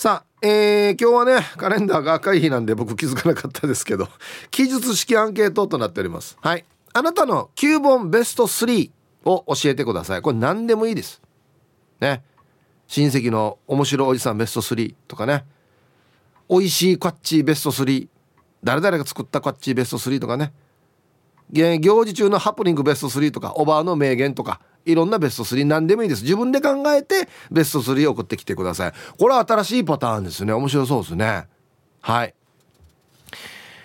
さあ、えー、今日はねカレンダーが赤い日なんで僕気づかなかったですけど 記述式アンケートとなっております。はい。あなたの9本ベスト3を教えてください。これ何でもいいです。ね。親戚の面白おじさんベスト3とかね。美味しいカッチーベスト3誰々が作ったカッチーベスト3とかね。行事中のハプニングベスト3とかおばあの名言とか。いろんなベスト3何でもいいです。自分で考えてベスト3送ってきてください。これは新しいパターンですね。面白そうですね。はい。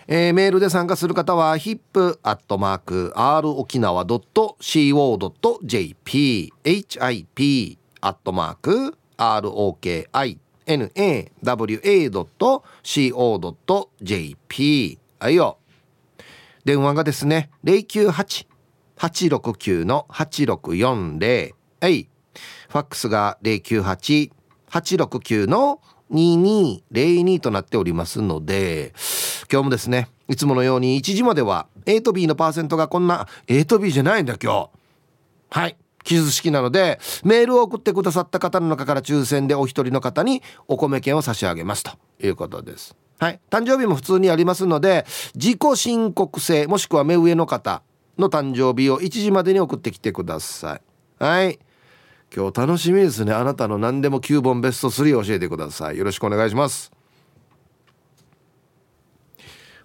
えー、メールで参加する方は hip.r 沖縄 .co.jp hip アットマーク ROKINAWA.co.jp はいよ。電話がですね098 098-869の8640はい。ファックスが098-869の2202となっておりますので今日もですねいつものように1時までは A と B のパーセントがこんな A と B じゃないんだ今日。はい。記述式なのでメールを送ってくださった方の中から抽選でお一人の方にお米券を差し上げますと。いうことです。はい、誕生日も普通にありますので自己申告制もしくは目上の方の誕生日を1時までに送ってきてください。はい。今日楽しみですね。あなたの何でも9本ベスト3を教えてください。よろしくお願いします。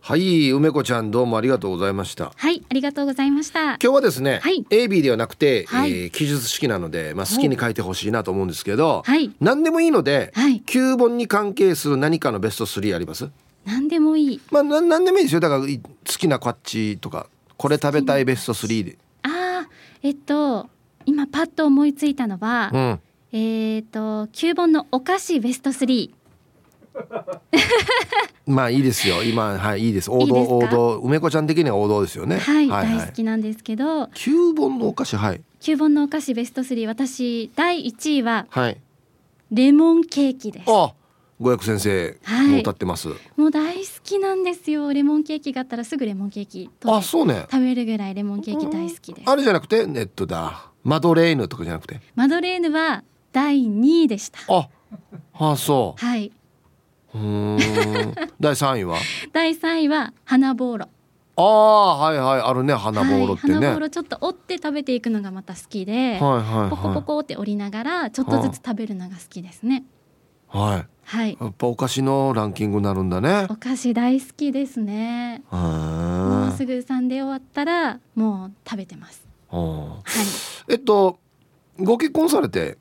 はい梅子ちゃんどうもありがとうございました。はいありがとうございました。今日はですね、はい、AB ではなくて、はい、えー、記述式なので、まあ、好きに書いてほしいなと思うんですけど、はい、何でもいいので、はい、9本に関係する何かのベスト3あります？何でもいい。まあな何でもいいですよ。だから好きなカッチとかこれ食べたいベスト3で。ああえっと今パッと思いついたのは、うん、えっ、と9本のお菓子ベスト3 まあいいですよ。今はいいです。王道王道。梅子ちゃん的には王道ですよね、はい、はいはい、大好きなんですけど。九本のお菓子？はい。九本のお菓子ベスト3私第一位は、はい、レモンケーキです。あ五百先生も歌ってます、はい、もう大好きなんですよ。レモンケーキがあったらすぐレモンケーキあそうね。食べるぐらいレモンケーキ大好きです。あれじゃなくてネットだ。マドレーヌとかじゃなくて。マドレーヌは第二位でした。ああそう。はい。うん。第三位は？第三位は花ぼうろああはいはい。あるね花ぼうろってね、はい、花ぼうろちょっと折って食べていくのがまた好きで、はいはいはい、ポコポコって折りながらちょっとずつ食べるのが好きですねはいはい、やっぱお菓子のランキングになるんだね。お菓子大好きですね。もうすぐサンデー終わったらもう食べてます。はい。えっとご結婚されて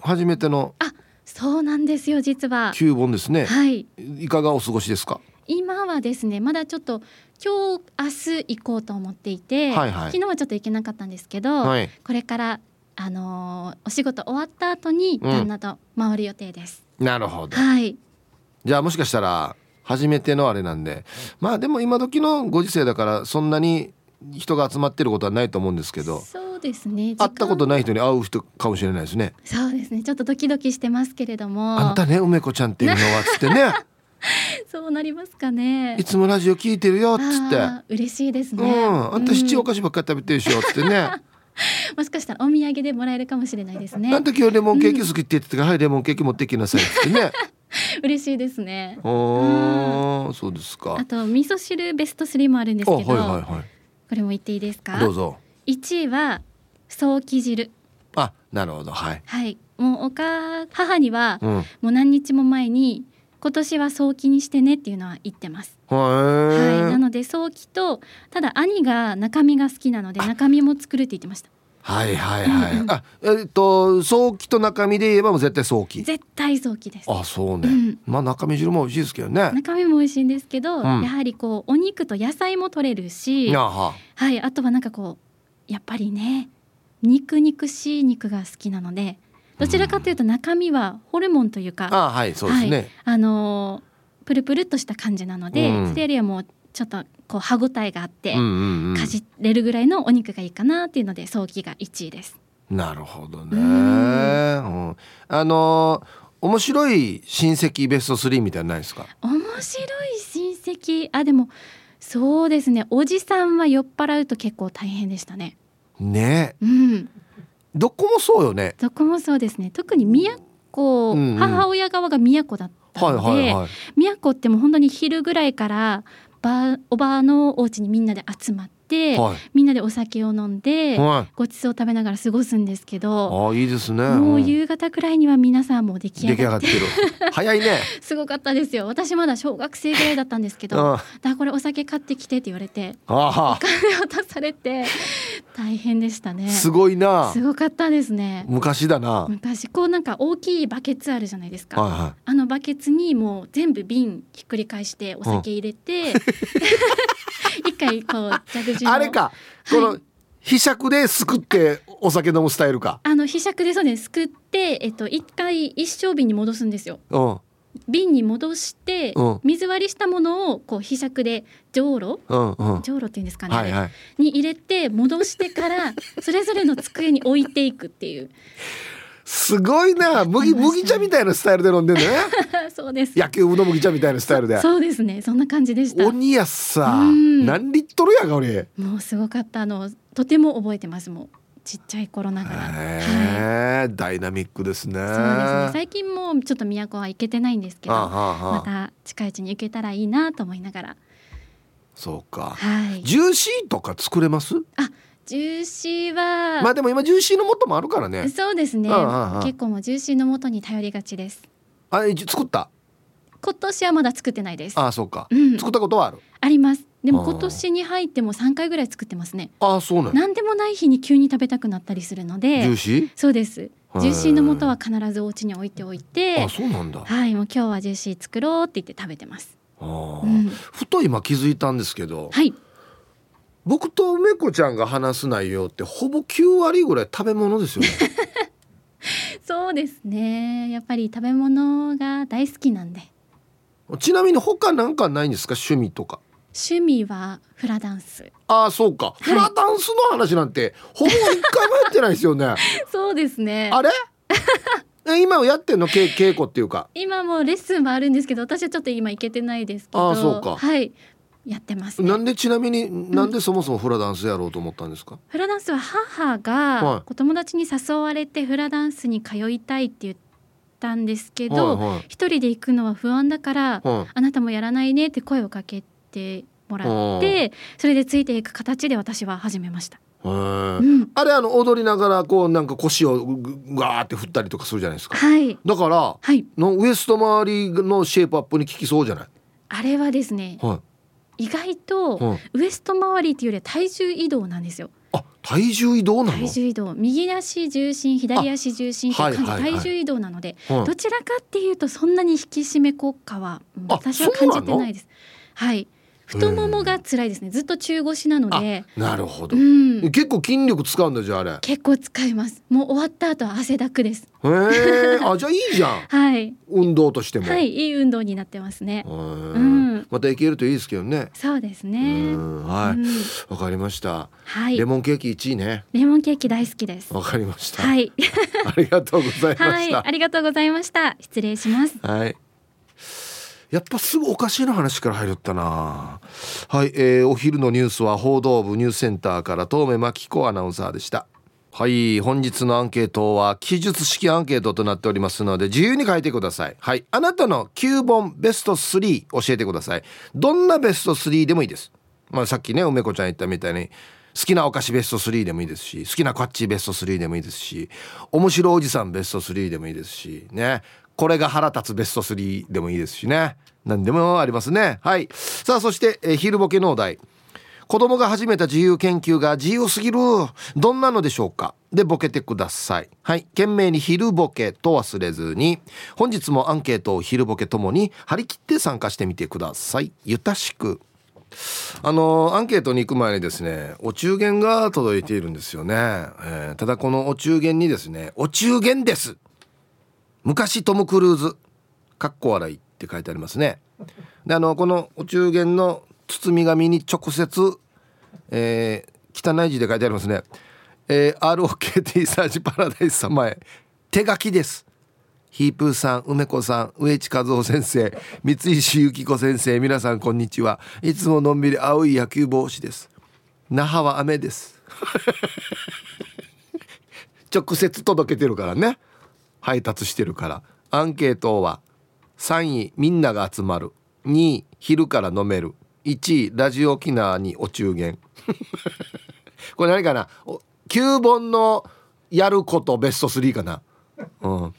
初めての？あそうなんですよ実は。九本ですね。はい。いかがお過ごしですか？今はですねまだちょっと今日明日行こうと思っていて、はいはい、昨日はちょっと行けなかったんですけど、はい、これからあのー、お仕事終わった後に旦那と回る予定です、うん、なるほど。はい。じゃあもしかしたら初めてのあれなんで。まあでも今時のご時世だからそんなに人が集まってることはないと思うんですけど。そうですね。会ったことない人に会う人かもしれないですね。そうですね。ちょっとドキドキしてますけれども。あんたね梅子ちゃんっていうのはつってね。そうなりますかね。いつもラジオ聞いてるよっつって。嬉しいですね。うん。あんた七お菓子ばっかり食べてるしよってね もしかしたらお土産でもらえるかもしれないですね。あんた今日レモンケーキ好きって言ってたか。ら、うん、はいレモンケーキ持ってきなさいってね。嬉しいですね。あ、うん、そうですか。あと味噌汁ベスト3もあるんですけど、はいはいはい、これも言っていいですか？どうぞ。1位は早期汁。あなるほど。はい。はい。もうおか母には、うん、もう何日も前に今年は早期にしてねっていうのは言ってますはいなので早期とただ兄が中身が好きなので中身も作るって言ってましたはいはいはい。あ、えっと早期と中身で言えばもう絶対早期。絶対早期です。あ、そうね。うん、まあ中身汁も美味しいですけどね。中身も美味しいんですけど、うん、やはりこうお肉と野菜も取れるし、ははいあとはなんかこうやっぱりね肉肉しい肉が好きなので、どちらかというと中身はホルモンというか、あはいそうですね。はい、あのプルプルっとした感じなので、うん、それよりはもうちょっとこう歯ごたえがあって、かじれるぐらいのお肉がいいかなっていうので早期が1位です。なるほどね。うん、あの面白い親戚ベスト3みたいなないですか？面白い親戚あでもそうですねおじさんは酔っ払うと結構大変でしたね。ね。うん。どこもそうよね。どこもそうですね。特に宮古、うんうん母親側が宮古だったはいので、はいはい宮古ってもう本当に昼ぐらいからばおばあのお家にみんなで集まって、はい。みんなでお酒を飲んで、はい。ごちそう食べながら過ごすんですけど、ああいいですね。もううん。夕方くらいには皆さんもう出来出上がってる。早いね。すごかったですよ。私まだ小学生ぐらいだったんですけどあだこれお酒買ってきてって言われてあ金を出されて大変でしたね。すごいな。すごかったですね。昔だな。はい昔こうなんか大きいバケツあるじゃないですか、はあのバケツにもう全部瓶ひっくり返してお酒入れて、一回こう蛇口あれか。このひしゃくですくってお酒飲むスタイルか。あのひしゃくでそうです。すくってえっと一回一升瓶に戻すんですよ。うん。瓶に戻して、うん。水割りしたものをこうひしゃくでじょうろ？うんうん。じょうろっていうんですかね、はいはい。に入れて戻してからそれぞれの机に置いていくっていうすごいな。麦麦茶みたいなスタイルで飲んでんだね。そうです。野球部の麦茶みたいなスタイルで。そうですね。そんな感じでした。鬼やっさ。うん。何リットルやが俺。もうすごかった。あのとても覚えてますもう。ちっちゃい頃ながら。はい。ダイナミックですね。そうですね。最近もちょっと都は行けてないんですけどまあた近いうちに行けたらいいなと思いながら。そうか。はい。ジューシーとか作れます？ジューシーは、まあでも今ジューシーの素もあるからね。そうですね。ああああ結構もうジューシーの素に頼りがちです。あえ作った？今年はまだ作ってないです。ああそうか。うん。作ったことはある？ります。でもああ今年に入っても3回ぐらい作ってますね。あそうなん何でもない日に急に食べたくなったりするのジューでシーそうです。ージュー。シーの素は必ずお家に置いておいてあそうなんだ。はいもう今日はジューシー作ろうって言って食べてます。あー。うん。ふと今気づいたんですけどはい僕と梅子ちゃんが話す内容ってほぼ9割ぐらい食べ物ですよね。そうですね。やっぱり食べ物が大好きなんで。ちなみに他なんかないんですか？趣味とか。趣味はフラダンス。ああそうか、フラダンスの話なんてほぼ一回もやってないですよね。そうですね。あれ？え今やってんの？稽稽古っていうか。今もレッスンもあるんですけど私はちょっと今行けてないですけど。あそうか。はいやってますね。なんでちなみになんでそもそもフラダンスやろうと思ったんですか、フラダンスは母はい。がお友達に誘われてフラダンスに通いたいって言ったんですけはいどはい。一人で行くのは不安だからはい。あなたもやらないねって声をかけてもらってそれでついていく形で私は始めました。うん、あれあの踊りながらこうなんか腰をガーって振ったりとかするじゃないですか。はい。だからはい。のウエスト周りのシェイプアップに効きそうじゃない？あれはですねは意外い、とはい、ウエスト周りっていうよりは体重移動なんですよ。あ体重移動なの？体重移動。右足重心左足重心って感じ、はいはいはい。体重移動なので、はいどちらかっていうとそんなに引き締め効果はあ私は感じてないです。はい太ももが辛いですね。ずっと中腰なので、なるほど、うん、結構筋力使うんだじゃああれ。へ結構使います。もう終わった後は汗だくです。え。あじゃあいいじゃん。はい。運動としても、はい。いい運動になってますね。うん。また行けるといいですけどね。そうですうねん。はい。わ、うん。かりました、はい。レモンケーキ1位ね。レモンケーキ大好きです。わかりました、はい。ありがとうございまはい。したありがとうございました。失礼します。はい。やっぱすぐおかしいな話から入るったな。はい、えーお昼のニュースは報道部ニュースセンターから遠目真紀子アナウンサーでした。はい、本日のアンケートは記述式アンケートとなっておりますので自由に書いてください。はい、あなたの9本ベスト3教えてください。どんなベスト3でもいいです。まあさっきね梅子ちゃん言ったみたいに好きなお菓子ベスト3でもいいですし好きなカッチベスト3でもいいですし面白おじさんベスト3でもいいですしねこれが腹立つベスト3でもいいですしね。何でもありますね。はい。さあそして、えー昼ボケのお題。子供が始めた自由研究が自由すぎる。どんなのでしょうか？でボケてください。はい。懸命に昼ボケと忘れずに。本日もアンケートを昼ボケともに張り切って参加してみてください。ゆたしく。あのアンケートに行く前にですねお中元が届いているんですよね、えーただこのお中元にですねお中元です。昔トム・クルーズかっこ笑いって書いてありますねであのこのお中元の包み紙に直接、えー汚い字で書いてありますね、えー ROKT サージパラダイス様へ手書きですヒープーさん、梅子さん、植地和夫先生、三石由紀子先生、皆さんこんにちは。いつものんびり青い野球帽子です。那覇は雨です。直接届けてるからね。配達してるから。アンケートは3位みんなが集まる。2位昼から飲める。1位ラジオ沖縄にお中元。これ何かな？9本のやることベスト3かな、うん、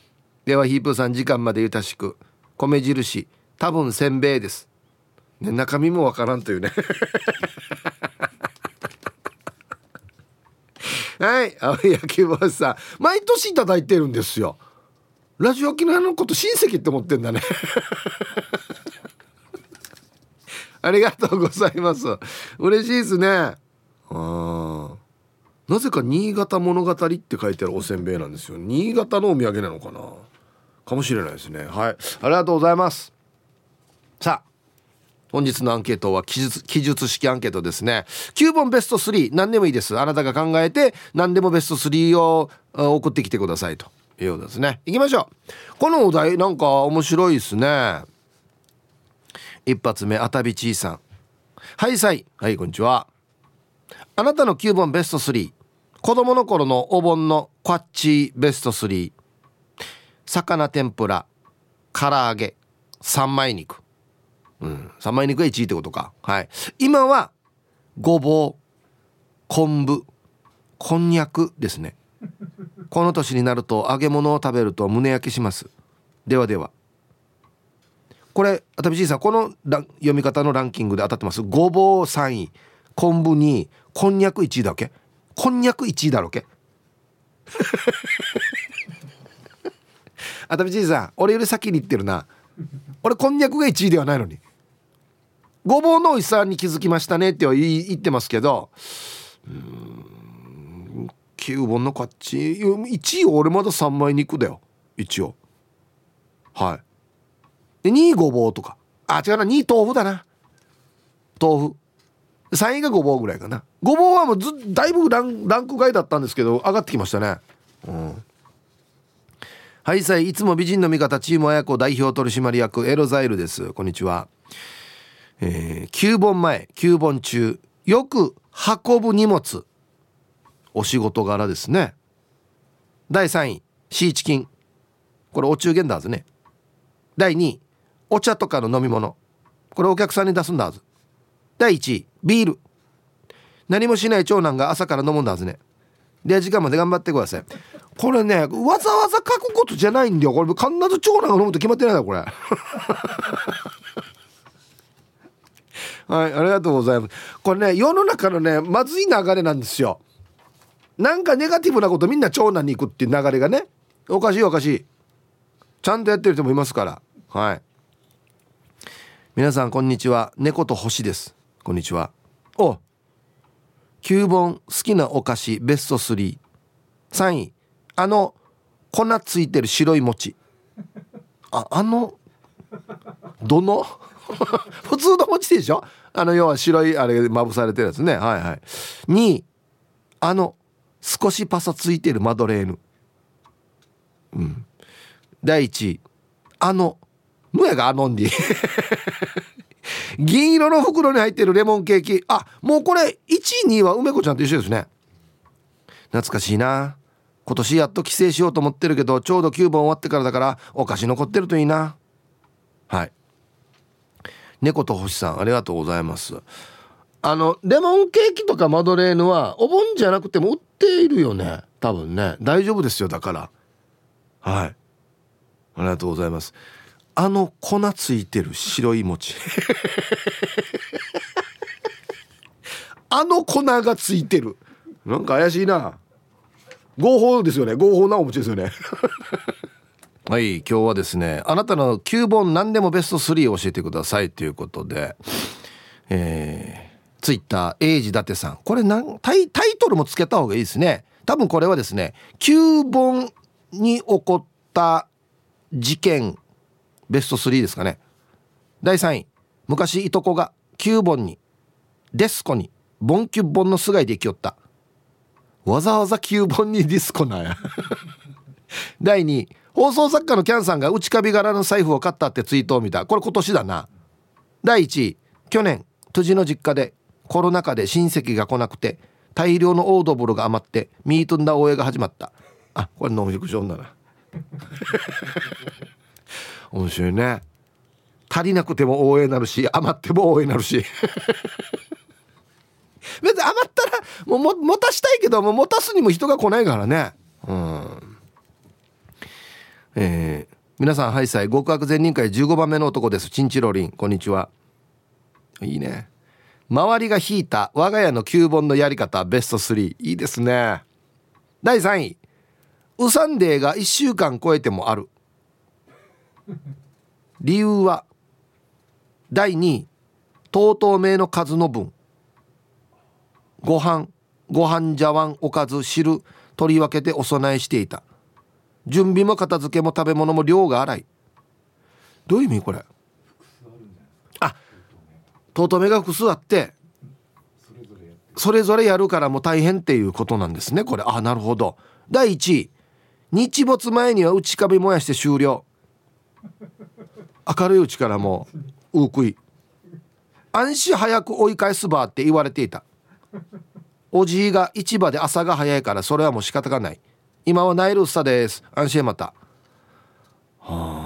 ではヒープーさん時間までゆたしく米印多分せんべいです、ね、中身もわからんというね。はい青い野球帽子さん。毎年いただいてるんですよ。ラジオ沖縄のこと親戚って思ってんだね。ありがとうございます。嬉しいですね。あなぜか新潟物語って書いてあるおせんべいなんですよ。新潟のお土産なのかな。かもしれないですね。はい。ありがとうございます。さあ本日のアンケートは記述記述式アンケートですね。9本ベスト3何でもいいです。あなたが考えて何でもベスト3を送ってきてくださいとようですね。行きましょう。このお題なんか面白いですね。一発目あたびちいさん。はいさい。はいこんにちは。あなたの9本ベスト3子供の頃のお盆のこっちベスト3魚天ぷら唐揚げ三枚肉。うん三枚肉が1位ってことか。はい。今はごぼう昆布こんにゃくですね。この年になると揚げ物を食べると胸焼けします。ではでは。これ熱海じいさんこの読み方のランキングで当たってます。ごぼう3位。昆布2位。こんにゃく1位だっけ。こんにゃく1位だろけ。熱海じいさん俺より先に言ってるな。俺こんにゃくが1位ではないのに。ごぼうの美味しさに気づきましたねっては言ってますけど。うん9本の勝ち。1位俺まだ3枚肉だよ。一応。はい。で2位ごぼうとか。あ違うな。2位豆腐だな。豆腐。3位がごぼうぐらいかな。ごぼうはもうずだいぶランランク外だったんですけど上がってきましたね。うん。はいさいいつも美人の味方チーム親子代表取締役エロザイルです。こんにちは。えー、9本前9本中よく運ぶ荷物。お仕事柄ですね。第3位シーチキン。これお中元だはずね。第2位お茶とかの飲み物。これお客さんに出すんだはず第1位ビール。何もしない長男が朝から飲むんだはずね。で時間まで頑張ってください。これねわざわざ書くことじゃないんだよ。これ必ず長男が飲むと決まってないだこれ。はいありがとうございます。これね世の中のねまずい流れなんですよ。なんかネガティブなことみんな長男に行くっていう流れがねおかしいおかしい。ちゃんとやってる人もいますから。はい。皆さんこんにちは。猫と星です。こんにちは。お9本好きなお菓子ベスト33位。あの粉ついてる白い餅。ああのどの？普通の餅でしょ？あの要は白いあれまぶされてるやつね。はいはい。2位。あの少しパサついてるマドレーヌ。うん。第1位あのむやがあのんで 銀色の袋に入ってるレモンケーキ。あもうこれ1位2位は梅子ちゃんと一緒ですね。懐かしいな。今年やっと帰省しようと思ってるけどちょうど9本終わってからだからお菓子残ってるといいな。はい。猫と星さんありがとうございます。あのレモンケーキとかマドレーヌはお盆じゃなくても売っているよね。多分ね。大丈夫ですよだから。はい。ありがとうございます。あの粉ついてる白い餅。あの粉がついてる。なんか怪しいな。合法ですよね。合法なお餅ですよね。はい今日はですねあなたの9本何でもベスト3を教えてくださいということでえー、ツイッターエイジ伊達さん。これなんタイタイトルもつけた方がいいですね。多分これはですね9本に起こった事件ベスト3ですかね。第3位昔いとこが9本にデスコにボンキュッボンの菅井できよった。わざわざ9本にディスコなんや。第2位放送作家のキャンさんが内カビ柄の財布を買ったってツイートを見た。これ今年だな。第1位去年辻の実家でコロナ禍で親戚が来なくて大量のオードブルが余ってミートンダ大江が始まった。あこれノンフィクションだな 面白いね。足りなくても応援なるし余っても応援なるし。別に余ったらもうも持たしたいけども持たすにも人が来ないからね。うん。えー、皆さんハイサイ極悪善人会15番目の男です。チンチロリンこんにちは。いいね周りが引いた我が家の9本のやり方ベスト3いいですね。第3位。ウサンデーが1週間超えてもある。理由は。第2位。とうとう名の数の分。ご飯。ご飯茶碗おかず汁取り分けてお供えしていた。準備も片付けも食べ物も量が荒い。どういう意味これ？とうとうめが複数あってそれぞれやるからもう大変っていうことなんですねこれ。あなるほど。第1位日没前には内壁燃やして終了。明るいうちからもううくい。安心早く追い返すばって言われていた。おじいが市場で朝が早いからそれはもう仕方がない。今はナイルスタです。安心また。はあ。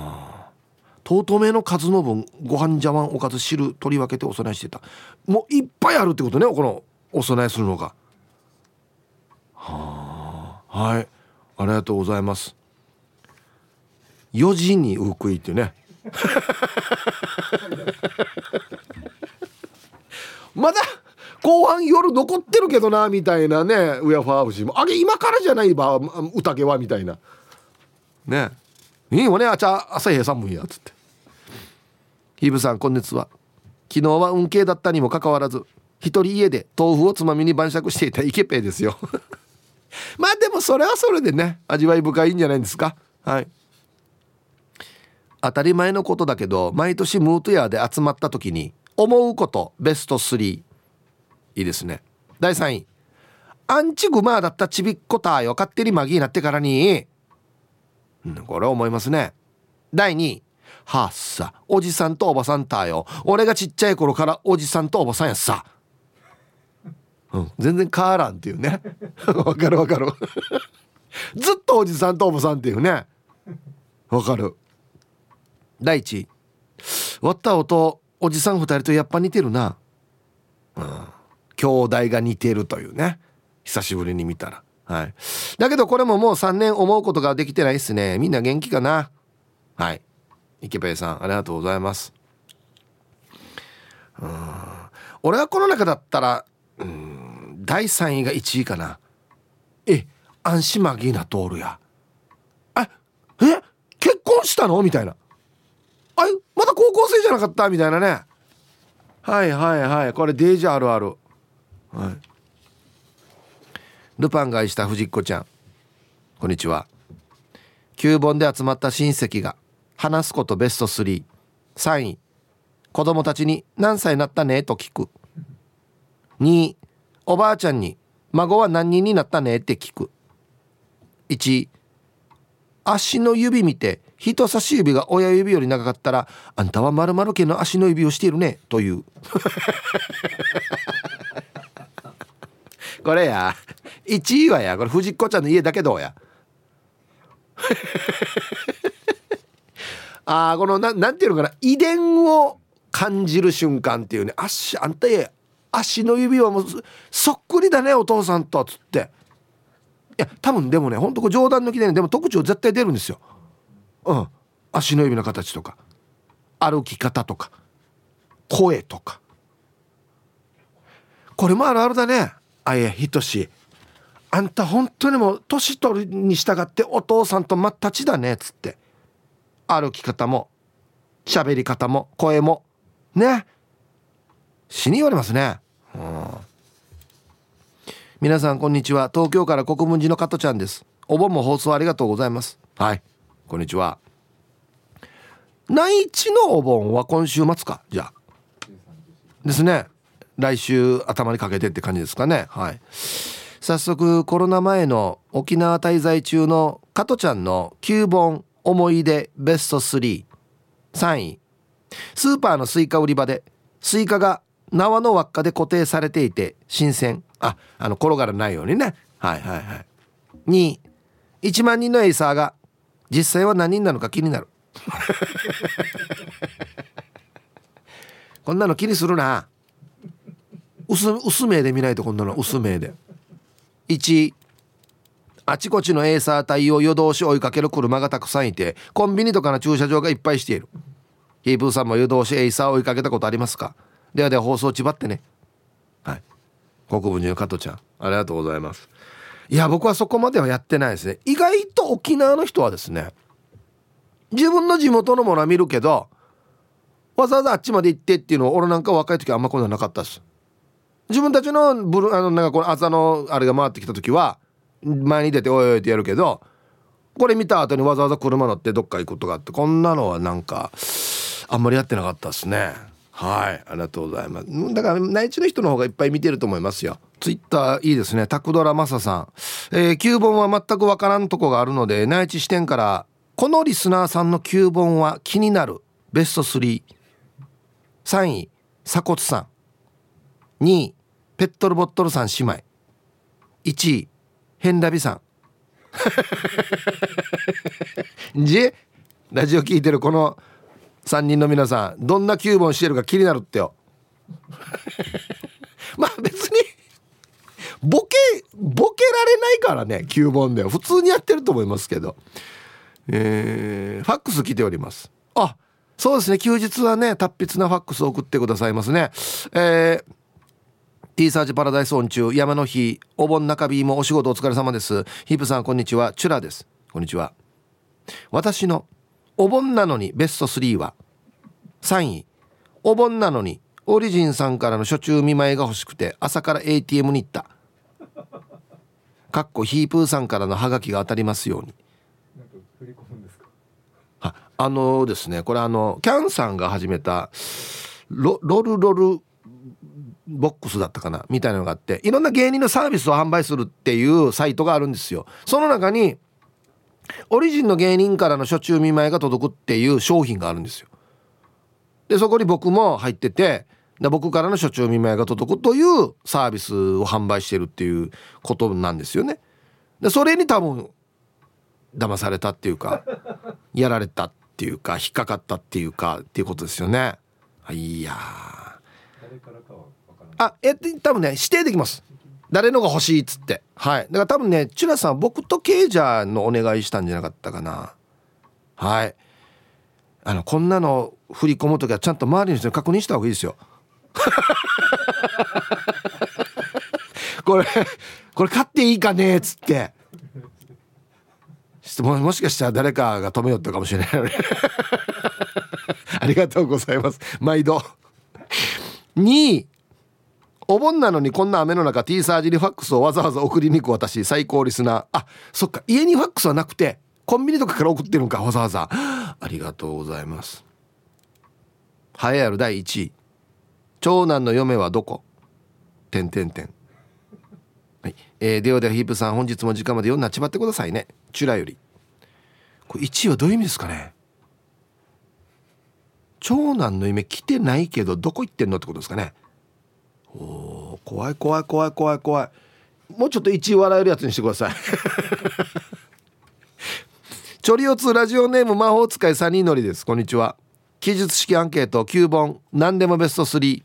とうとめの数の分ご飯茶碗おかず汁取り分けてお供えしてた。もういっぱいあるってことねこのお供えするのが。はあ。はい。ありがとうございます。4時にウクイっていうね。まだ後半夜残ってるけどなみたいなねウヤファーブシも。あれ今からじゃないば宴はみたいな。ね。いいよねあちゃ朝日寒いやつって。ヒブさんこんにちは。昨日は運慶だったにもかかわらず一人家で豆腐をつまみに晩酌していたイケペイですよ。まあでもそれはそれでね味わい深いんじゃないですか。はい。当たり前のことだけど毎年ムートヤーで集まった時に思うことベスト3いいですね。第3位。アンチグマだったちびっこたよ。勝手にマギーになってからに、これ思いますね。第2位。はっさ。おじさんとおばさんたよ。俺がちっちゃい頃からおじさんとおばさんやさ。うん、全然変わらんっていうね。わかるわかる。ずっとおじさんとおばさんっていうね。わかる。第一。位割った音おじさん2人とやっぱ似てるな。うん。兄弟が似てるというね。久しぶりに見たら。はい。だけどこれももう3年思うことができてないっすね。みんな元気かな。はい。池ペイさんありがとうございます。うん。俺はこの中だったらうん第3位が1位かな。え安心マギーナ通るや。あえ結婚したの？みたいな。あまだ高校生じゃなかった？みたいなね。はいはいはい。これデージあるある。はい。ルパンが愛した藤子ちゃん。こんにちは。9本で集まった親戚が話すことベスト33位子供たちに何歳になったね？と聞く。2おばあちゃんに孫は何人になったね？って聞く。1足の指見て人差し指が親指より長かったらあんたはまる家の足の指をしているね？という。これや。1位はや。これ藤子ちゃんの家だけどうや。あこのななんていうのかな遺伝を感じる瞬間っていうね足あんたへ足の指はもうそっくりだねお父さんとっつって。いや多分でもねほんとこ冗談抜きでねでも特徴絶対出るんですよ。うん。足の指の形とか歩き方とか声とか。これもあるあるだねあいやひとし。あんた本当にもう年取るに従ってお父さんと真っ立ちだねっつって。歩き方も喋り方も声もね。死に言われますね。うん。皆さんこんにちは。東京から国分寺の加トちゃんです。お盆も放送ありがとうございます。はい。こんにちは。内地のお盆は今週末か？じゃあ。ですね。来週頭にかけてって感じですかね。はい。早速コロナ前の沖縄滞在中の加トちゃんの9本思い出ベスト33位。スーパーのスイカ売り場でスイカが縄の輪っかで固定されていて新鮮。ああの転がらないようにね。はいはいはい。2位。1万人のエイサーが実際は何人なのか気になる。こんなの気にするな。薄薄目で見ないとこんなの。薄目で。1あちこちのエイサー隊を夜通し追いかける車がたくさんいてコンビニとかの駐車場がいっぱいしている。ヒープーさんも夜通しエイサーを追いかけたことありますか？ではでは放送ちばってね。はい。国分寺の加藤ちゃん。ありがとうございます。いや僕はそこまではやってないですね。意外と沖縄の人はですね自分の地元のものは見るけどわざわざあっちまで行ってっていうのを俺なんか若い時はあんまこんななかったです。自分たちのブルあのなんかこの朝のあれが回ってきた時は前に出ておいおいってやるけどこれ見た後にわざわざ車乗ってどっか行くことがあってこんなのはなんかあんまりやってなかったですね。はい。ありがとうございます。だから内地の人の方がいっぱい見てると思いますよ。ツイッターいいですね。タクドラマサさん、えー、9本は全くわからんとこがあるので内地視点からこのリスナーさんの9本は気になる。ベスト33位鎖骨さん。2位ペットルボットルさん姉妹。1位ヘンラビさん。じラジオ聞いてるこの3人の皆さんどんな9本してるか気になるってよ。まあ別にボケボケられないからね9本で普通にやってると思いますけど。えー、ファックス来ております。あそうですね。休日はね達筆なファックスを送ってくださいますね。えー T サージパラダイスオン中山の日お盆中日もお仕事お疲れ様です。ヒープさんこんにちは。チュラです。こんにちは。私のお盆なのにベスト3は3位。お盆なのにオリジンさんからの初中見舞いが欲しくて朝から ATM に行った。かっこヒープーさんからのハガキが当たりますように。ああのですねこれあのキャンさんが始めたロロルロルボックスだったかな？みたいなのがあっていろんな芸人のサービスを販売するっていうサイトがあるんですよ。その中にオリジンの芸人からの初中見舞いが届くっていう商品があるんですよ。でそこに僕も入ってて僕からの初中見舞いが届くというサービスを販売してるっていうことなんですよね。でそれに多分騙されたっていうかやられたっていうか引っかかったっていうかっていうことですよね。いやあえ多分ね指定できます。誰のが欲しいっつって。はい。だから多分ねチュラさん僕とケイジャーのお願いしたんじゃなかったかな。はい。あのこんなの振り込む時はちゃんと周りの人に確認した方がいいですよ。これこれ買っていいかねっつって。ももしかしたら誰かが止めよったかもしれない ありがとうございます。毎度。2位お盆なのにこんな雨の中 T サージにファックスをわざわざ送りに行く私最高リスナー。あそっか。家にファックスはなくてコンビニとかから送ってるんかわざわざ。ありがとうございます。栄えある。第1位長男の嫁はどこ？てんてんてん。はい。えー、ではではヒープさん本日も時間まで読んなっちまってくださいね。チュラより。これ1位はどういう意味ですかね？長男の夢来てないけどどこ行ってんのってことですかね？お怖い怖い怖い怖い怖い。もうちょっと1位笑えるやつにしてください。チョリオツラジオネーム魔法使いサニーノリです。こんにちは。記述式アンケート9本何でもベスト3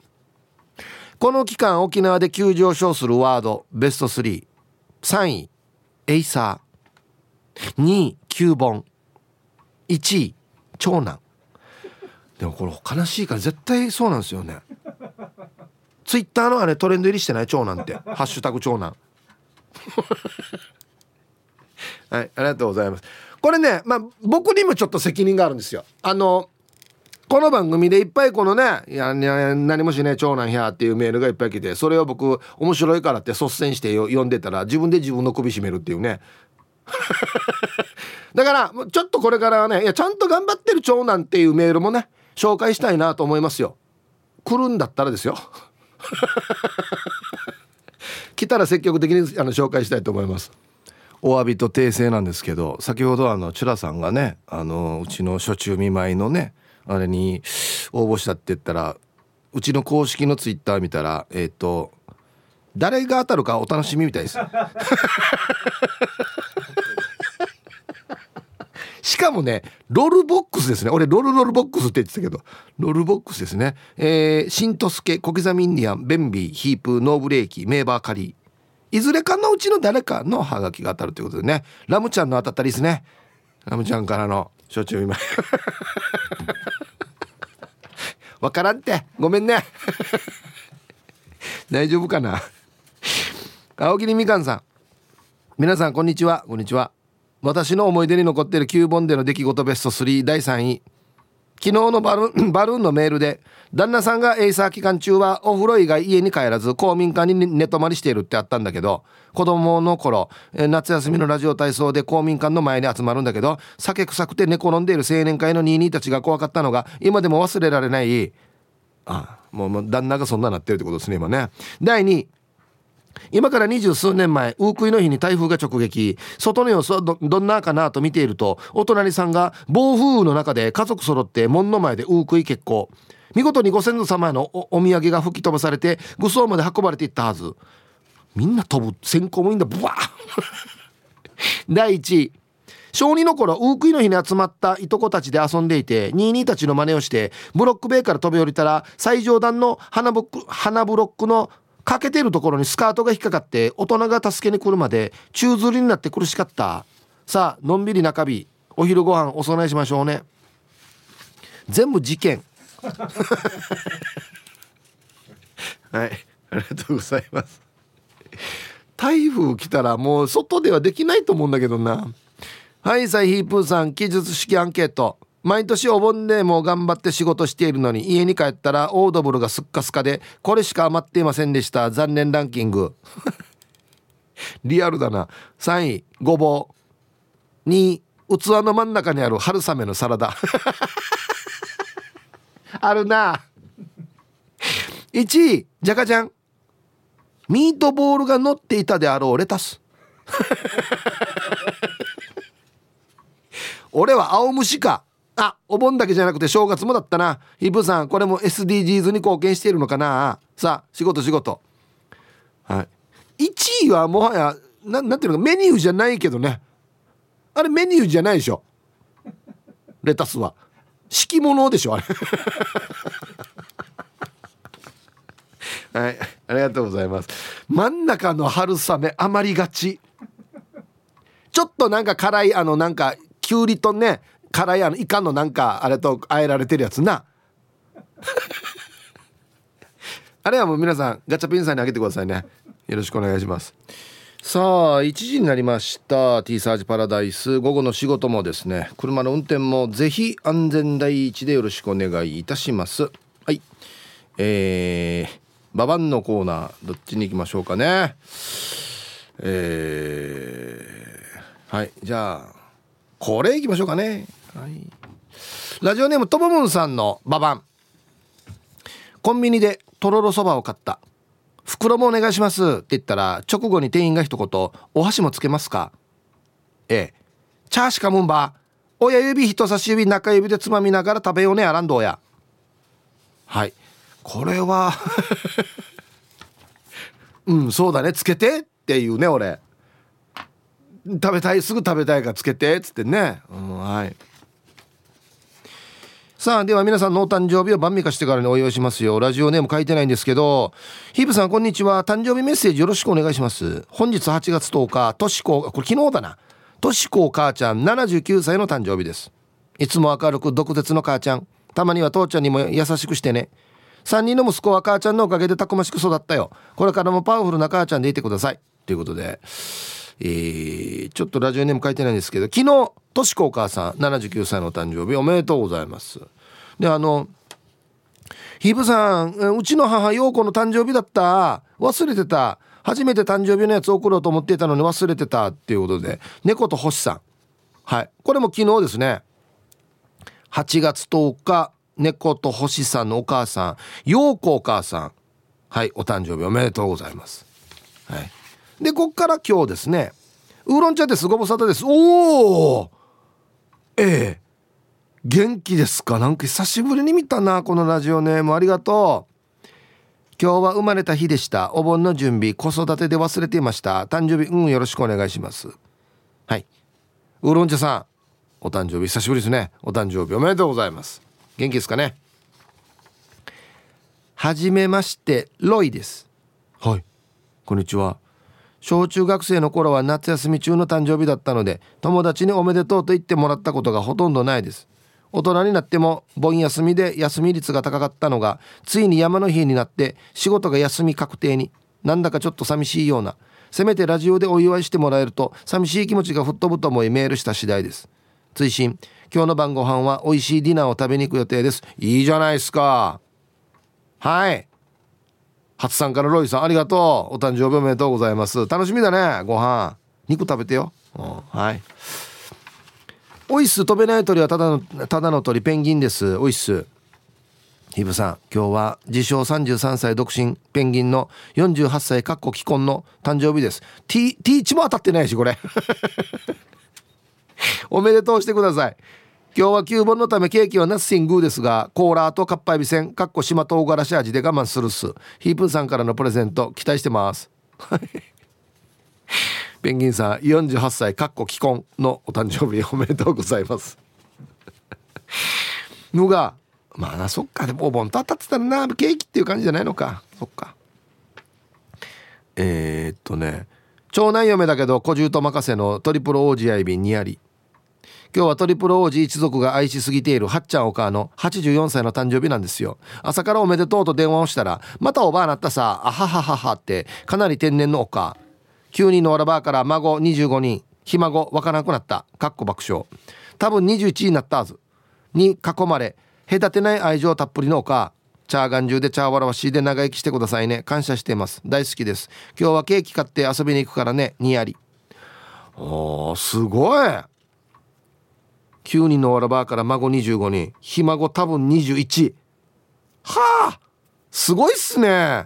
この期間沖縄で急上昇するワードベスト33位エイサー。2位9本。1位長男。でもこれ悲しいから絶対そうなんですよね。ツイッターのあれトレンド入りしてない長男って。ハッシュタグ長男。はいありがとうございます。これねまあ僕にもちょっと責任があるんですよ。あのこの番組でいっぱいこのね「いや何もしねえ長男や」っていうメールがいっぱい来てそれを僕面白いからって率先して読んでたら自分で自分の首絞めるっていうね。だからちょっとこれからはねいやちゃんと頑張ってる長男っていうメールもね紹介したいなと思いますよ。来るんだったらですよ来たら積極的にあの紹介したいと思います。お詫びと訂正なんですけど先ほどあのチュラさんがねあのうちの初中見舞いのねあれに応募したって言ったらうちの公式のツイッター見たらえっ、ー、と誰が当たるかお楽しみみたいです。しかもねロールボックスですね。俺ロールロールボックスって言ってたけど。ロールボックスですね。えー、シントスケ小刻みインディアンベンビーヒープノーブレーキメーバーカリーいずれかのうちの誰かのハガキが当たるということでね。ラムちゃんの当たったりですね。ラムちゃんからの承知今。わからんって。ごめんね。大丈夫かな。青桐みかんさん。皆さんこんにちは。こんにちは。私の思い出に残っている9本での出来事ベスト3第3位。昨日のバル バルーンのメールで旦那さんがエイサー期間中はお風呂以外家に帰らず公民館に寝泊まりしているってあったんだけど子供の頃夏休みのラジオ体操で公民館の前に集まるんだけど酒臭くて寝転んでいる青年会のニーニーたちが怖かったのが今でも忘れられない。あもうもう旦那がそんななってるってことですね今ね。第2位。今から二十数年前ウークイの日に台風が直撃。外の様子はどんなかなと見ているとお隣さんが暴風雨の中で家族揃って門の前でウークイ結構見事にご先祖様へのお土産が吹き飛ばされて愚装まで運ばれていったはず。みんな飛ぶ。先行もいいんだブワー。第1位小2の頃ウークイの日に集まったいとこたちで遊んでいて22たちの真似をしてブロック塀から飛び降りたら最上段の花ブロックの欠けてるところにスカートが引っかかって大人が助けに来るまで宙吊りになって苦しかった。さあのんびり中日お昼ご飯お供えしましょうね。全部事件。はいありがとうございます。台風来たらもう外ではできないと思うんだけどな。はいサイヒープーさん記述式アンケート。毎年お盆でも頑張って仕事しているのに家に帰ったらオードブルがすっかすかでこれしか余っていませんでした。残念ランキング。リアルだな。3位ごぼう。2位器の真ん中にある春雨のサラダ。あるな。1位じゃかちゃんミートボールが乗っていたであろうレタス。俺は青虫か。あお盆だけじゃなくて正月もだったな。イブさんこれも SDGs に貢献しているのかな？さあ仕事仕事。はい。1位はもはやななんていうのかメニューじゃないけどね。あれメニューじゃないでしょ。レタスは。敷物でしょあれ。はいありがとうございます。真ん中の春雨余りがち。ちょっとなんか辛いあのなんかきゅうりとね辛いあのイカのなんかあれとあえられてるやつな。あれはもう皆さんガチャピンさんにあげてくださいね。よろしくお願いします。さあ1時になりました。T サージパラダイス。午後の仕事もですね。車の運転もぜひ安全第一でよろしくお願いいたします。はい。えー、ババンのコーナーどっちに行きましょうかね。えー、はい。じゃあこれいきましょうかね。はい。ラジオネームともむんさんのババン。コンビニでとろろそばを買った。袋もお願いします。って言ったら直後に店員が一言お箸もつけますか？ええ。チャーシカムンバ親指人差し指中指でつまみながら食べようねあらんどうやはい。これは うんそうだね。つけてっていうね俺。食べたいすぐ食べたいからつけてっつってね、うん、はい。さあでは皆さんのお誕生日を晩味化してからにお祝いしますよ。ラジオネーム書いてないんですけどヒープさんこんにちは。誕生日メッセージよろしくお願いします。本日8月10日としここれ昨日だな。としこ母ちゃん79歳の誕生日です。いつも明るく毒舌の母ちゃん。たまには父ちゃんにも優しくしてね。3人の息子は母ちゃんのおかげでたくましく育ったよ。これからもパワフルな母ちゃんでいてください。ということでえー、ちょっとラジオネーム書いてないんですけど昨日としこお母さん79歳の誕生日おめでとうございます。であのヒープさんうちの母陽子の誕生日だった。忘れてた。初めて誕生日のやつ送ろうと思っていたのに忘れてたっていうことで猫と星さん。はい。これも昨日ですね。8月10日猫と星さんのお母さん陽子お母さん。はいお誕生日おめでとうございます。はい。でこっから今日ですねウーロン茶ですご無沙汰です。おおええ。元気ですか？なんか久しぶりに見たなこのラジオネーム。ありがとう。今日は生まれた日でした。お盆の準備子育てで忘れていました。誕生日うんよろしくお願いします。はい。ウーロン茶さんお誕生日久しぶりですね。お誕生日おめでとうございます。元気ですかね？はじめましてロイです。はい。こんにちは。小中学生の頃は夏休み中の誕生日だったので友達におめでとうと言ってもらったことがほとんどないです。大人になっても盆休みで休み率が高かったのがついに山の日になって仕事が休み確定になんだかちょっと寂しいようなせめてラジオでお祝いしてもらえると寂しい気持ちが吹っ飛ぶと思いメールした次第です。追伸今日の晩ご飯は美味しいディナーを食べに行く予定です。いいじゃないですか。はい。初さんからロイさんありがとう。お誕生日おめでとうございます。楽しみだねご飯。肉食べてよ、うん、はい。おいっす飛べない鳥はただのただの鳥ペンギンです。おいっすヒブさん今日は自称33歳独身ペンギンの48歳かっこ既婚の誕生日です。T, T 値も当たってないしこれ。おめでとうしてください。今日は9本のためケーキはナッシングですがコーラーとかっぱえびせんかっこ島唐辛子味で我慢するっす。ヒープーさんからのプレゼント期待してます。ペンギンさん48歳かっこ既婚のお誕生日おめでとうございます。のがまあなそっか。でもお盆と当たってたらなケーキっていう感じじゃないのか。そっか。えー、っとね長男嫁だけど小獣と任せのトリプルオージアイビにあり。今日はトリプル王子一族が愛しすぎているはっちゃんお母の84歳の誕生日なんですよ。朝からおめでとうと電話をしたらまたおばあなったさあははははってかなり天然のお母。9人のわらばから孫25人ひ孫わからなくなった。かっこ爆笑。多分21になったはず。に囲まれ隔てない愛情たっぷりのお母。チャーガン中でチャーワラワシで長生きしてくださいね。感謝しています。大好きです。今日はケーキ買って遊びに行くからね。にやり。おーすごい。9人のわらばから孫25人。ひ孫多分21はあすごいっすね。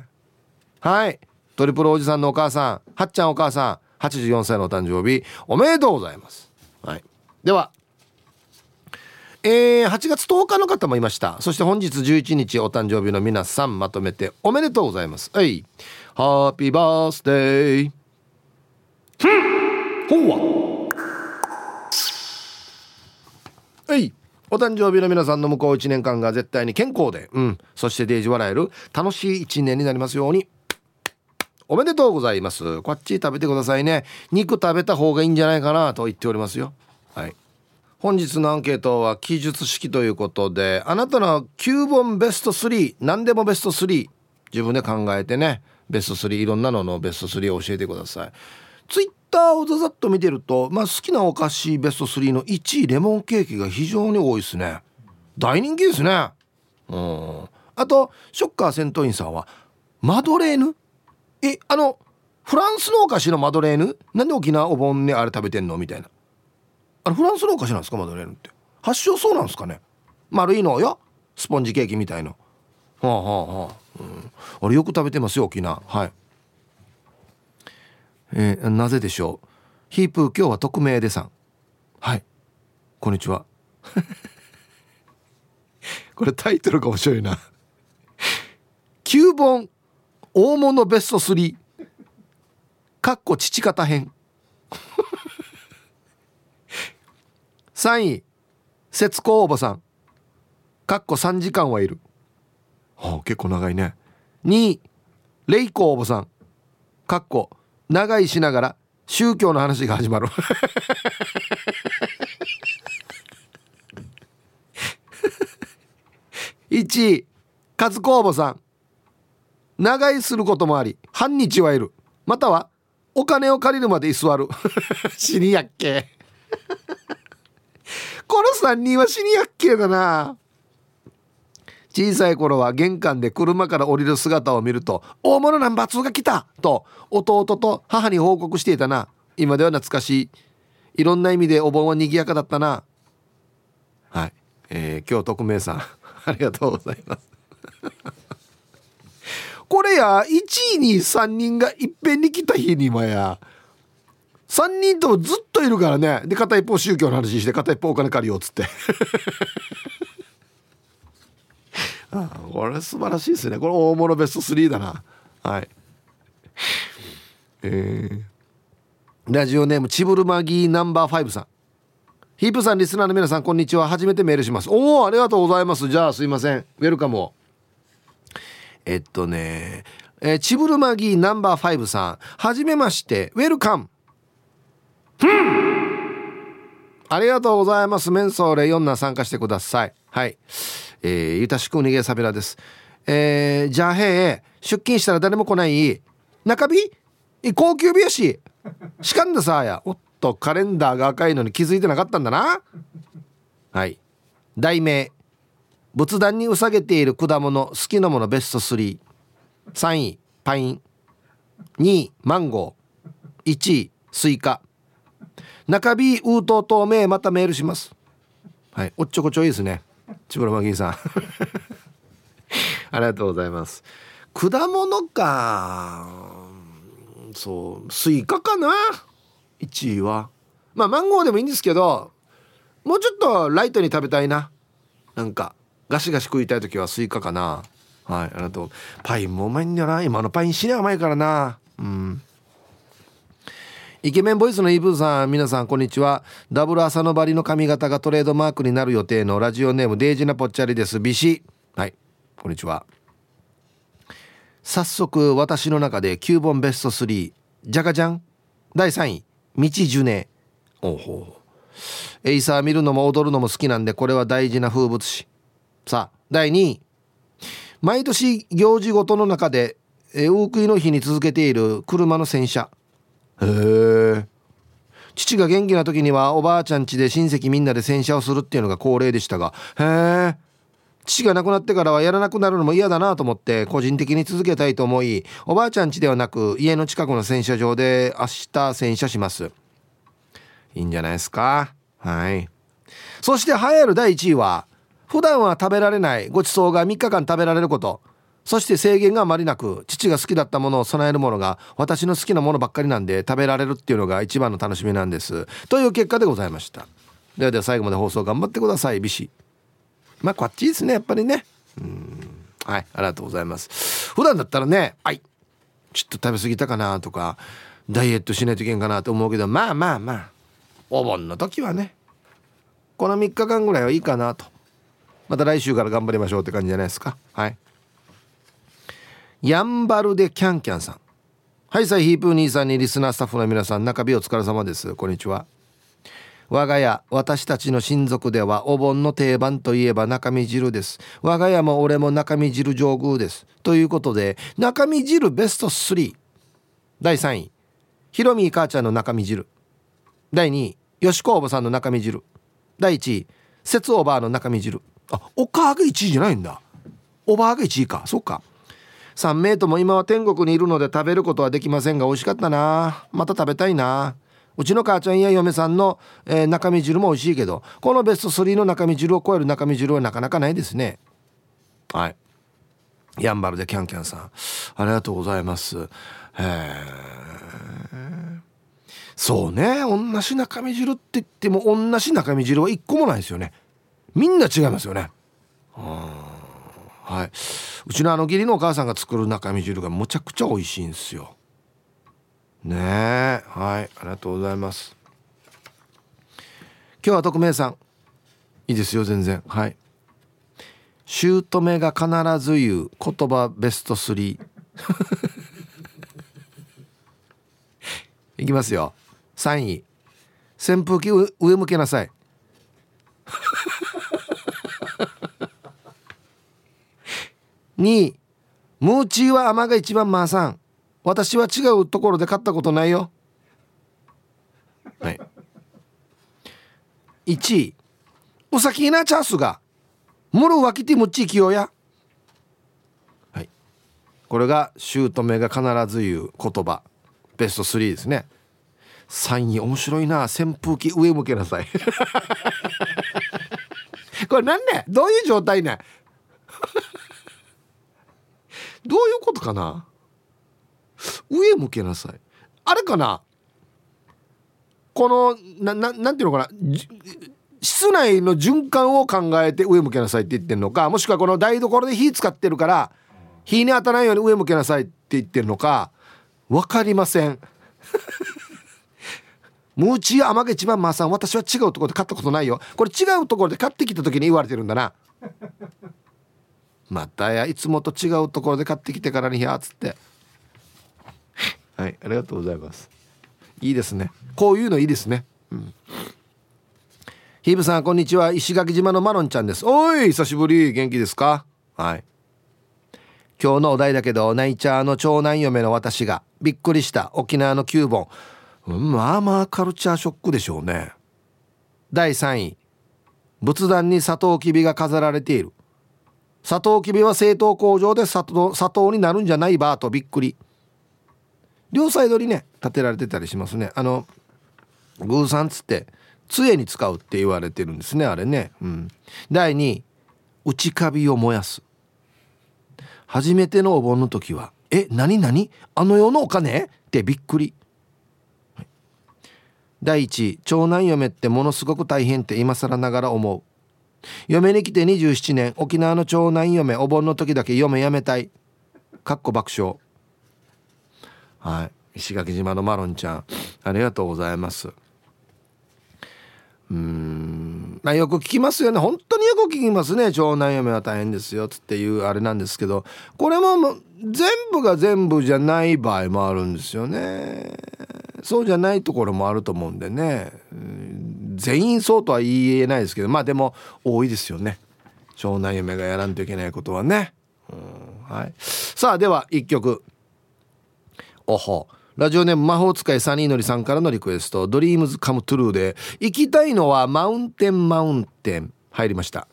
はい。トリプルおじさんのお母さん。はっちゃんお母さん。84歳のお誕生日。おめでとうございます、はい、ではえー、8月10日の方もいました。そして本日11日お誕生日の皆さんまとめておめでとうございます。はい。ハッピーバースデー。ほうわはい。お誕生日の皆さんの向こう1年間が絶対に健康で、うん、そしてデージ笑える楽しい1年になりますように。おめでとうございます。こっち食べてくださいね。肉食べた方がいいんじゃないかなと言っておりますよ。はい。本日のアンケートは記述式ということであなたの9本ベスト3何でもベスト3自分で考えてねベスト3いろんなののベスト3を教えてください。ツイッターをざざっと見てると、まあ、好きなお菓子ベスト3の1位レモンケーキが非常に多いですね。大人気ですね。うん。あとショッカー戦闘員さんはマドレーヌ？えあのフランスのお菓子のマドレーヌ？なんで沖縄お盆にあれ食べてんの？みたいな。あれフランスのお菓子なんですか？マドレーヌって。発祥そうなんですかね？丸いのよ。スポンジケーキみたいの。はあはあはあ、うん、あれよく食べてますよ沖縄。はい。えー、なぜでしょう？ヒープー今日は匿名でさん。はい。こんにちは。これタイトルが面白いな。9本大物ベスト3かっこ父方編。3位節子おばさん。かっこ3時間はいる、あ、結構長いね。2位レイコおばさん。かっこ長いしながら宗教の話が始まる。1位和子おばさん。長居することもあり半日はいる。またはお金を借りるまで居座る。死にやっけ。この3人は死にやっけだな。小さい頃は玄関で車から降りる姿を見ると「大物ナンバー2が来た!」と弟と母に報告していたな。今では懐かしい。いろんな意味でお盆は賑やかだったな。はい、えー、今日匿名さん ありがとうございます。これや1位に3人がいっぺんに来た日に今や。3人ともずっといるからね。で片一方宗教の話して片一方お金借りようっつって。これ素晴らしいですね。これ大物ベスト3だな。はい。えー、ラジオネームチブルマギーナンバー5さん。ヒープさんリスナーの皆さんこんにちは。初めてメールします。おおありがとうございます。じゃあすいません。ウェルカムを。えっとねえー、チブルマギーナンバー5さん。はじめまして。ウェルカム。ありがとうございます。メンソーレ4な参加してください。はい。えー、ゆたしくお逃げさびらです。えー、じゃあへえ出勤したら誰も来ない。中日？高級日やししかんださや。おっとカレンダーが赤いのに気づいてなかったんだな。はい。題名。仏壇にうさげている果物好きなものベスト33位。パイン。2位。マンゴー。1位。スイカ。中日ウート透明。またメールします。はい。おっちょこちょいいですね。千葉マギンさん。ありがとうございます。果物か。そうスイカかな？1位は。まあマンゴーでもいいんですけどもうちょっとライトに食べたいな。なんかガシガシ食いたい時はスイカかな。はいありがとう。パインもうまいんだよな。今のパイン死ね甘いからな。うん。イケメンボイスのイブさん皆さんこんにちは。ダブル朝のバリの髪型がトレードマークになる予定のラジオネームデイジナポッチャリです。ビシ。はい。こんにちは。早速私の中で9本ベスト3じゃがじゃん第3位。道ジュネおほエイサー見るのも踊るのも好きなんでこれは大事な風物詩。さあ第2位。毎年行事ごとの中で大食いの日に続けている車の洗車。え父が元気な時にはおばあちゃん家で親戚みんなで洗車をするっていうのが恒例でしたがへえ父が亡くなってからはやらなくなるのも嫌だなと思って個人的に続けたいと思いおばあちゃん家ではなく家の近くの洗車場で明日洗車します。いいんじゃないですか？はい。そして栄える第1位は普段は食べられないごちそうが3日間食べられること。そして制限があまりなく父が好きだったものを備えるものが私の好きなものばっかりなんで食べられるっていうのが一番の楽しみなんです。という結果でございました。ではでは最後まで放送頑張ってください。ビシまあこっちですね。やっぱりね。うん。はい。ありがとうございます。普段だったらねはい。ちょっと食べ過ぎたかなとかダイエットしないといけんかなと思うけどまあまあまあお盆の時はねこの3日間ぐらいはいいかなと。また来週から頑張りましょうって感じじゃないですか。はい。やんばるでキャンキャンさん。はいさいヒープー兄さんにリスナースタッフの皆さん中日お疲れ様です。こんにちは。我が家私たちの親族ではお盆の定番といえば中身汁です。我が家も俺も中身汁上宮です。ということで中身汁ベスト3第3位。ひろみ母ちゃんの中身汁。第2位。よしこおばさんの中身汁。第1位。節おばあの中身汁。あお母が1位じゃないんだ。おばあが1位か。そっか。3名とも今は天国にいるので食べることはできませんが美味しかったな。また食べたいな。うちの母ちゃんや嫁さんの、えー、中身汁も美味しいけどこのベスト3の中身汁を超える中身汁はなかなかないですね。はい。やんばるでキャンキャンさん。ありがとうございます。えそうね。同じ中身汁って言っても同じ中身汁は1個もないですよね。みんな違いますよね。うんはい。うちのあの義理のお母さんが作る中身汁がむちゃくちゃ美味しいんですよ。ねえ。はい。ありがとうございます。今日は匿名さん。いいですよ全然。はい。姑が必ず言う言葉ベスト3 いきますよ。3位。扇風機上向けなさい。2位ムーチーは甘が一番マーさん。私は違うところで買ったことないよ。はい。1位お先なチャンスがムルワキティムッチキヨや。はい。これが姑が必ず言う言葉。ベスト3ですね。3位面白いな。扇風機上向けなさい。これ何ねどういう状態ねどういうことかな？上向けなさい。あれかな？このなななんていうのかな？室内の循環を考えて上向けなさいって言ってるのか？もしくはこの台所で火使ってるから火に当たらないように上向けなさいって言ってるのか？分かりません。ムーチー甘毛千葉マーさん私は違うところで買ったことないよ。これ違うところで買ってきた時に言われてるんだな。またやいつもと違うところで買ってきてからにやつって。はいありがとうございます。いいですね。こういうのいいですね。うん。ヒーブさんこんにちは。石垣島のマロンちゃんです。おい久しぶり。元気ですか？はい。今日のお題だけどナイチャーの長男嫁の私がびっくりした。沖縄の9本、うん、まあまあカルチャーショックでしょうね。第3位。仏壇にサトウキビが飾られている。サトウキビは製糖工場で砂糖砂糖になるんじゃないばとびっくり。両サイドにね建てられてたりしますね。あのグーさんつって杖に使うって言われてるんですねあれね、うん、第2位内カビを燃やす。初めてのお盆の時は「え何何？あの世のお金?」ってびっくり。第1長男嫁ってものすごく大変って今更ながら思う。嫁に来て27年沖縄の長男嫁お盆の時だけ嫁やめたい。かっこ爆笑。はい。石垣島のマロンちゃん。ありがとうございます。うん。まあよく聞きますよね。本当によく聞きますね。長男嫁は大変ですよ。っていうあれなんですけど。これも全部が全部じゃない場合もあるんですよね。そうじゃないところもあると思うんでね。うん全員そうとは言えないですけどまあでも多いですよね。長男嫁がやらんといけないことはね、うん、はい、さあでは1曲。おほ。ラジオネーム魔法使いサニーのりさんからのリクエスト「ドリームズカムトゥルーで行きたいのは Mountain Mountain。入りました。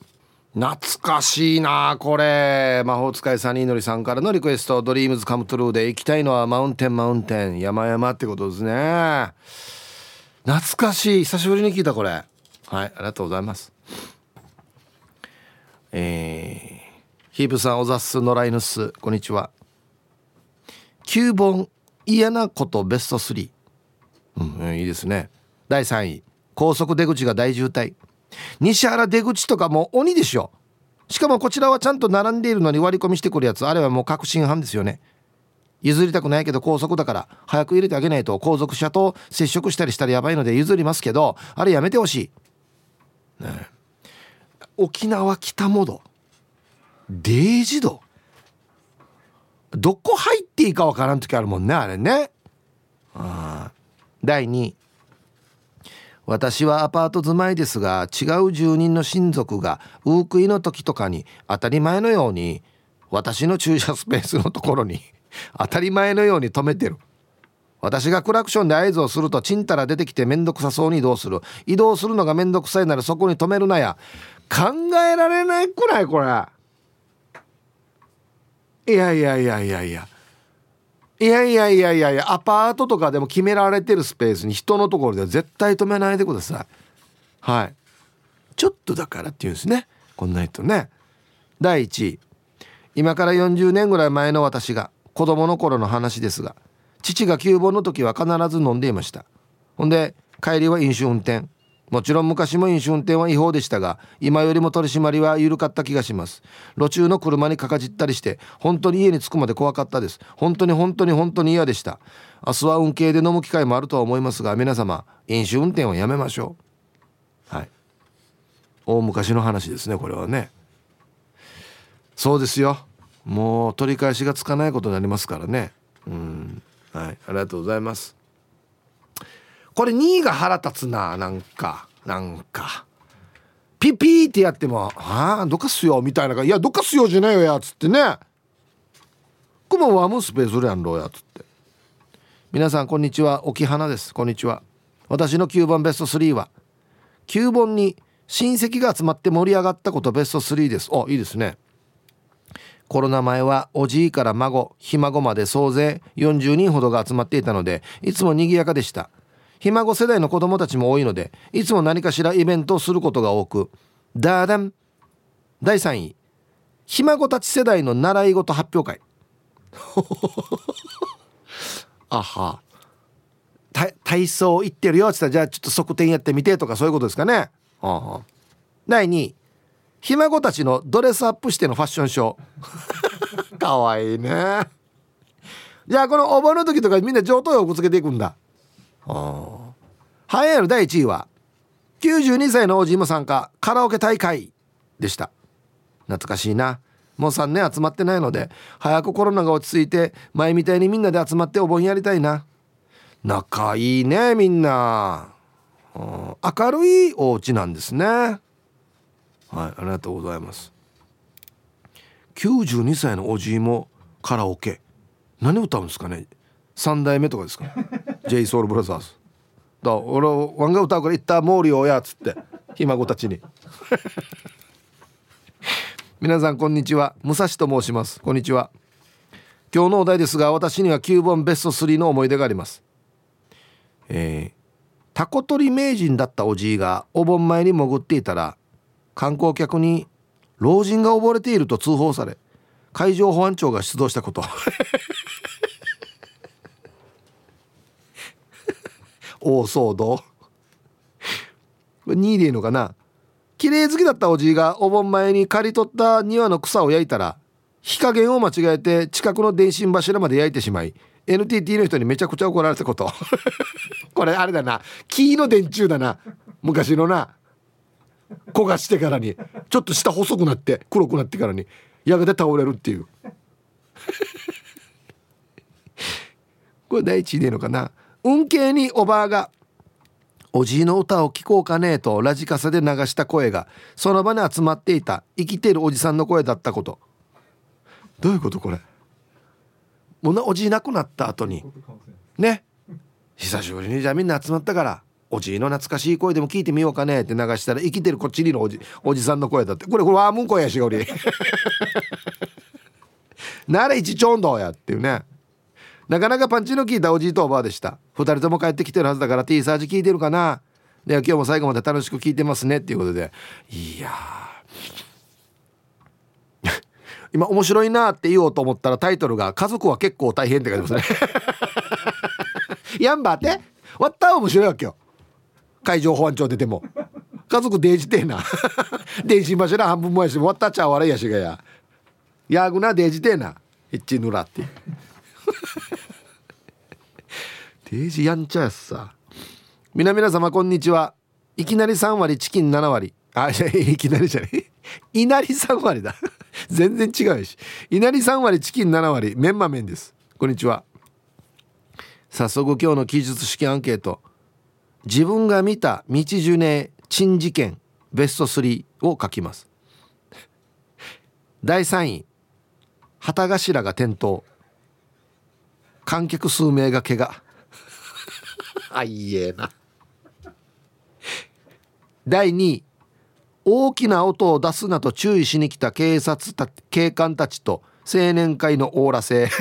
懐かしいなこれ。魔法使いサニーのりさんからのリクエスト「ドリームズカムトゥルーで行きたいのは Mountain Mountain。山々ってことですね。懐かしい。久しぶりに聞いたこれ。はいありがとうございます。えー、ヒープさんおざっす野良犬っすこんにちは。9本嫌なことベスト3うん、いいですね。第3位。高速出口が大渋滞。西原出口とかも鬼でしょしかもこちらはちゃんと並んでいるのに割り込みしてくるやつ。あれはもう確信犯ですよね。譲りたくないけど高速だから早く入れてあげないと後続車と接触したりしたらやばいので譲りますけどあれやめてほしい、ね、沖縄北モードデイジド。どこ入っていいかわからん時あるもんねあれね。あ第2私はアパート住まいですが違う住人の親族がウークイの時とかに当たり前のように私の駐車スペースのところに当たり前のように止めてる。私がクラクションで合図をするとちんたら出てきてめんどくさそうに移動する。移動するのがめんどくさいならそこに止めるなや。考えられないくらいこれ。いやいやいやいやいや。いやいやいやいやいやアパートとかでも決められてるスペースに人のところでは絶対止めないでください。はい。ちょっとだからっていうんですね。こんな人ね。第1位今から40年ぐらい前の私が子供の頃の話ですが父が旧盆の時は必ず飲んでいました。ほんで帰りは飲酒運転。もちろん昔も飲酒運転は違法でしたが今よりも取り締まりは緩かった気がします。路中の車にかかじったりして本当に家に着くまで怖かったです。本当に本当に本当に嫌でした。明日は運慶で飲む機会もあるとは思いますが皆様飲酒運転をやめましょう。はい。大昔の話ですねこれはね。そうですよ。もう取り返しがつかないことになりますからね。うん。はい。ありがとうございます。これ2位が腹立つななんか。なんか。ピピーってやっても「ああどかすよ」みたいな「いやどかすよじゃないよや」っつってね「くもワムスペースるやんろや」っつって。皆さんこんにちは。沖花です。こんにちは。私の9番ベスト3は9本に親戚が集まって盛り上がったことベスト3です。おいいですね。コロナ前はおじいから孫ひ孫まで総勢40人ほどが集まっていたのでいつも賑やかでした。ひ孫世代の子供たちも多いのでいつも何かしらイベントをすることが多くダーダン。第3位。ひ孫たち世代の習い事発表会。あは。体操行ってるよって言ったらじゃあちょっと側転やってみてとかそういうことですかね。あ第2位。ひ孫たちのドレスアップしてのファッションショー。かわいいね。じゃあこのお盆の時とかみんな上等用をぶつけていくんだ。あ栄えある第1位は92歳のおじいも参加カラオケ大会でした。懐かしいな。もう3年集まってないので早くコロナが落ち着いて前みたいにみんなで集まってお盆やりたいな。仲いいねみんな、明るいお家なんですね。はいありがとうございます。92歳のおじいもカラオケ。何歌うんですかね？3代目とかですか？J ソ o u l b r o t h e r だ俺ワンが歌うから行った毛利をやっつってひ孫たちに。皆さんこんにちは。武蔵と申します。こんにちは。今日のお題ですが私には9本ベスト3の思い出があります。えー、タコ取り名人だったおじいがお盆前に潜っていたら観光客に老人が溺れていると通報され海上保安庁が出動したこと。大騒動2でいいのかな？綺麗好きだったおじいがお盆前に刈り取った庭の草を焼いたら火加減を間違えて近くの電信柱まで焼いてしまい NTT の人にめちゃくちゃ怒られたこと。これあれだな。木の電柱だな。昔のな。焦がしてからに。ちょっと下細くなって黒くなってからに矢がで倒れるっていう。これ第一でいいのかな？運慶におばあがおじいの歌を聴こうかねとラジカセで流した声がその場に集まっていた生きているおじさんの声だったこと。どういうことこれ？もうおじい亡くなった後に。ね。久しぶりにじゃあみんな集まったからおじいの懐かしい声でも聞いてみようかねって流したら生きてるこっちにのおじおじさんの声だって。これこれワームン声やしおり。なら一ちょんどやっていうね。なかなかパンチの効いたおじいとおばあでした。2人とも帰ってきてるはずだから T サージ聞いてるかな。で今日も最後まで楽しく聞いてますね。っていうことで。いや 今面白いなって言おうと思ったらタイトルが「家族は結構大変」って書いてますね。やんばって？終わった面白いわけよ。海上保安庁出ても。家族デージてえな。電信柱半分もやし終わったっちゃわらいやしがや。やぐなデージてえな。一ぬらって。デージやんちゃやさ。皆皆様こんにちは。いきなり3割チキン7割。あいきなりじゃない。いなり3割だ。全然違うし。いなり3割チキン7割。メンマ麺です。こんにちは。早速今日の記述式アンケート。自分が見た道ジュネ珍事件ベスト3を書きます。第3位旗頭。が転倒観客数名が怪我。あいえな。第2位大きな音を出すなと注意しに来た警察た警官たちと青年会のオーラ制。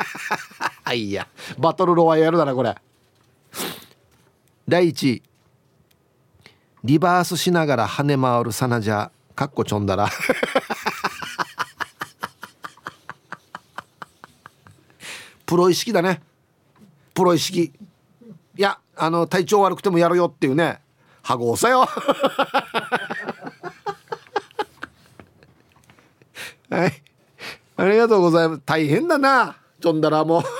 あいや。バトルロワイヤルだなこれ。第1位リバースしながら跳ね回るさなじゃかっこちょんだらプロ意識だね。プロ意識。いやあの体調悪くてもやるよっていうね。羽子さよ。はい。ありがとうございます。大変だな。ちょんだらも。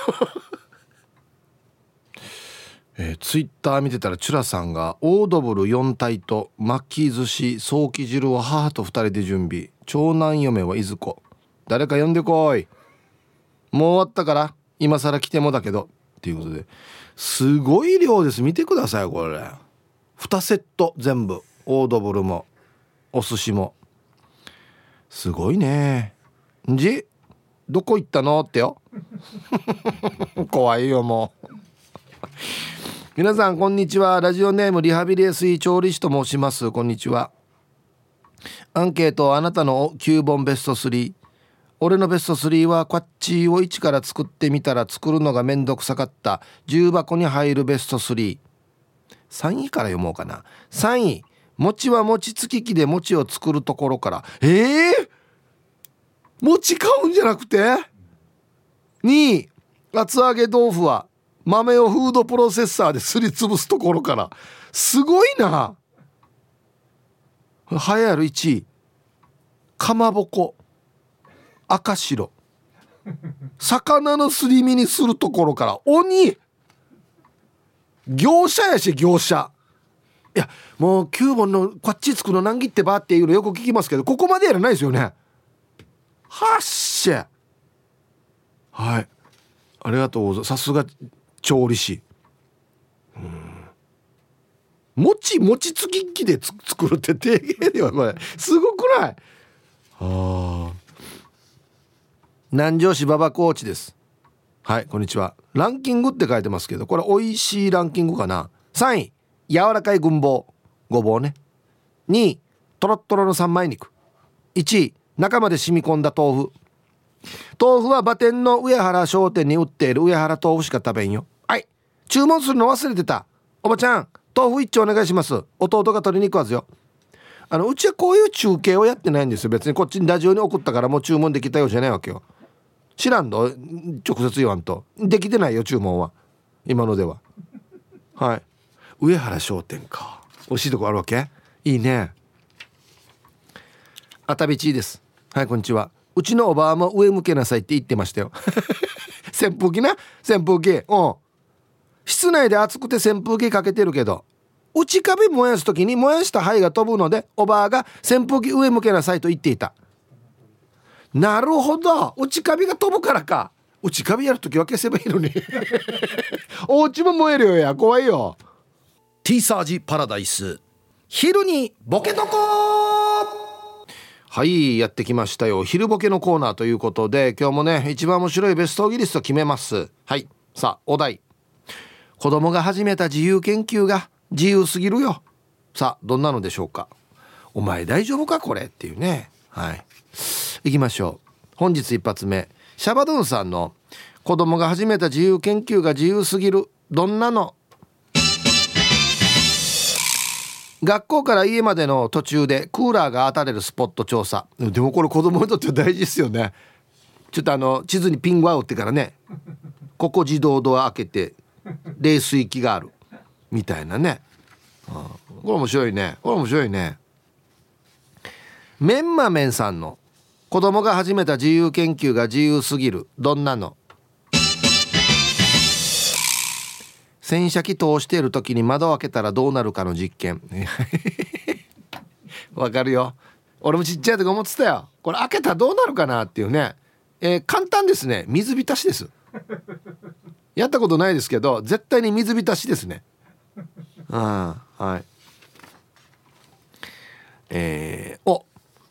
えー、ツイッター見てたらチュラさんがオードブル4体と巻き寿司早期汁を母と2人で準備。長男嫁はいずこ。誰か呼んでこい。もう終わったから。今更来てもだけどっていうことですごい量です。見てくださいこれ。2セット全部。オードブルもお寿司も。すごいね。んじどこ行ったのってよ。怖いよもう。皆さんこんにちは。ラジオネームリハビリエスイ調理師と申します。こんにちは。アンケートあなたの9本ベスト3俺のベスト3はこっちを1から作ってみたら作るのがめんどくさかった。重箱に入るベスト33位から読もうかな。3位。餅は餅つき機で餅を作るところから。ええー、餅買うんじゃなくて？2位。厚揚げ豆腐は豆をフードプロセッサーですりつぶすところから。すごいな。流行る1位。かまぼこ。赤白。魚のすり身にするところから鬼。業者やし業者。いやもう9本のこっちつくの難儀ってばっていうのよく聞きますけどここまでやらないですよね。はっしゃ。はい。ありがとうございます。さすが調理師。うん。餅餅つき機で作るって低減ではこれすごくない？ああ。南城市馬場コーチです。はいこんにちは。ランキングって書いてますけどこれ美味しいランキングかな。3位柔らかい軍棒ごぼうね。2位とろっとろの三枚肉。1位中まで染み込んだ豆腐。豆腐は馬店の上原商店に売っている上原豆腐しか食べんよ。はい注文するの忘れてた。おばちゃん豆腐一丁お願いします。弟が取りに行くはずよ。あのうちはこういう中継をやってないんですよ。別にこっちにラジオに送ったからもう注文できたようじゃないわけよ。知らんの？直接言わんと。できてないよ注文は。今のでは。はい。上原商店か。美味しいとこあるわけ？いいね。あたびちです。はいこんにちは。うちのおばあも上向けなさいって言ってましたよ。扇風機な？扇風機。うん。室内で暑くて扇風機かけてるけど内カビ燃やす時に燃やした灰が飛ぶのでおばあが扇風機上向けなさいと言っていた。なるほど。内カビが飛ぶからか。内カビやるときは消せばいいのに。お家も燃えるよや。怖いよ。T サージパラダイス。昼にボケとこはいやってきましたよ。昼ボケのコーナーということで今日もね一番面白いベストギリスト決めます。はいさあお題。子供が始めた自由研究が自由すぎるよ。さあどんなのでしょうか。お前大丈夫か？これ。っていうね。はい行きましょう。本日一発目。シャバドゥンさんの子供が始めた自由研究が自由すぎる。どんなの？学校から家までの途中でクーラーが当たれるスポット調査。でもこれ子供にとっては大事ですよね。ちょっとあの地図にピングア打ってからね。ここ自動ドア開けて冷水器がある。みたいなね、うん、これ面白いね。これ面白いね。メンマメンさんの子供が始めた自由研究が自由すぎる。どんなの？洗車機通している時に窓を開けたらどうなるかの実験。わかるよ。俺もちっちゃい時思ってたよ。これ開けたらどうなるかなっていうね、えー、簡単ですね。水浸しです。やったことないですけど絶対に水浸しですね。あはい。えー、お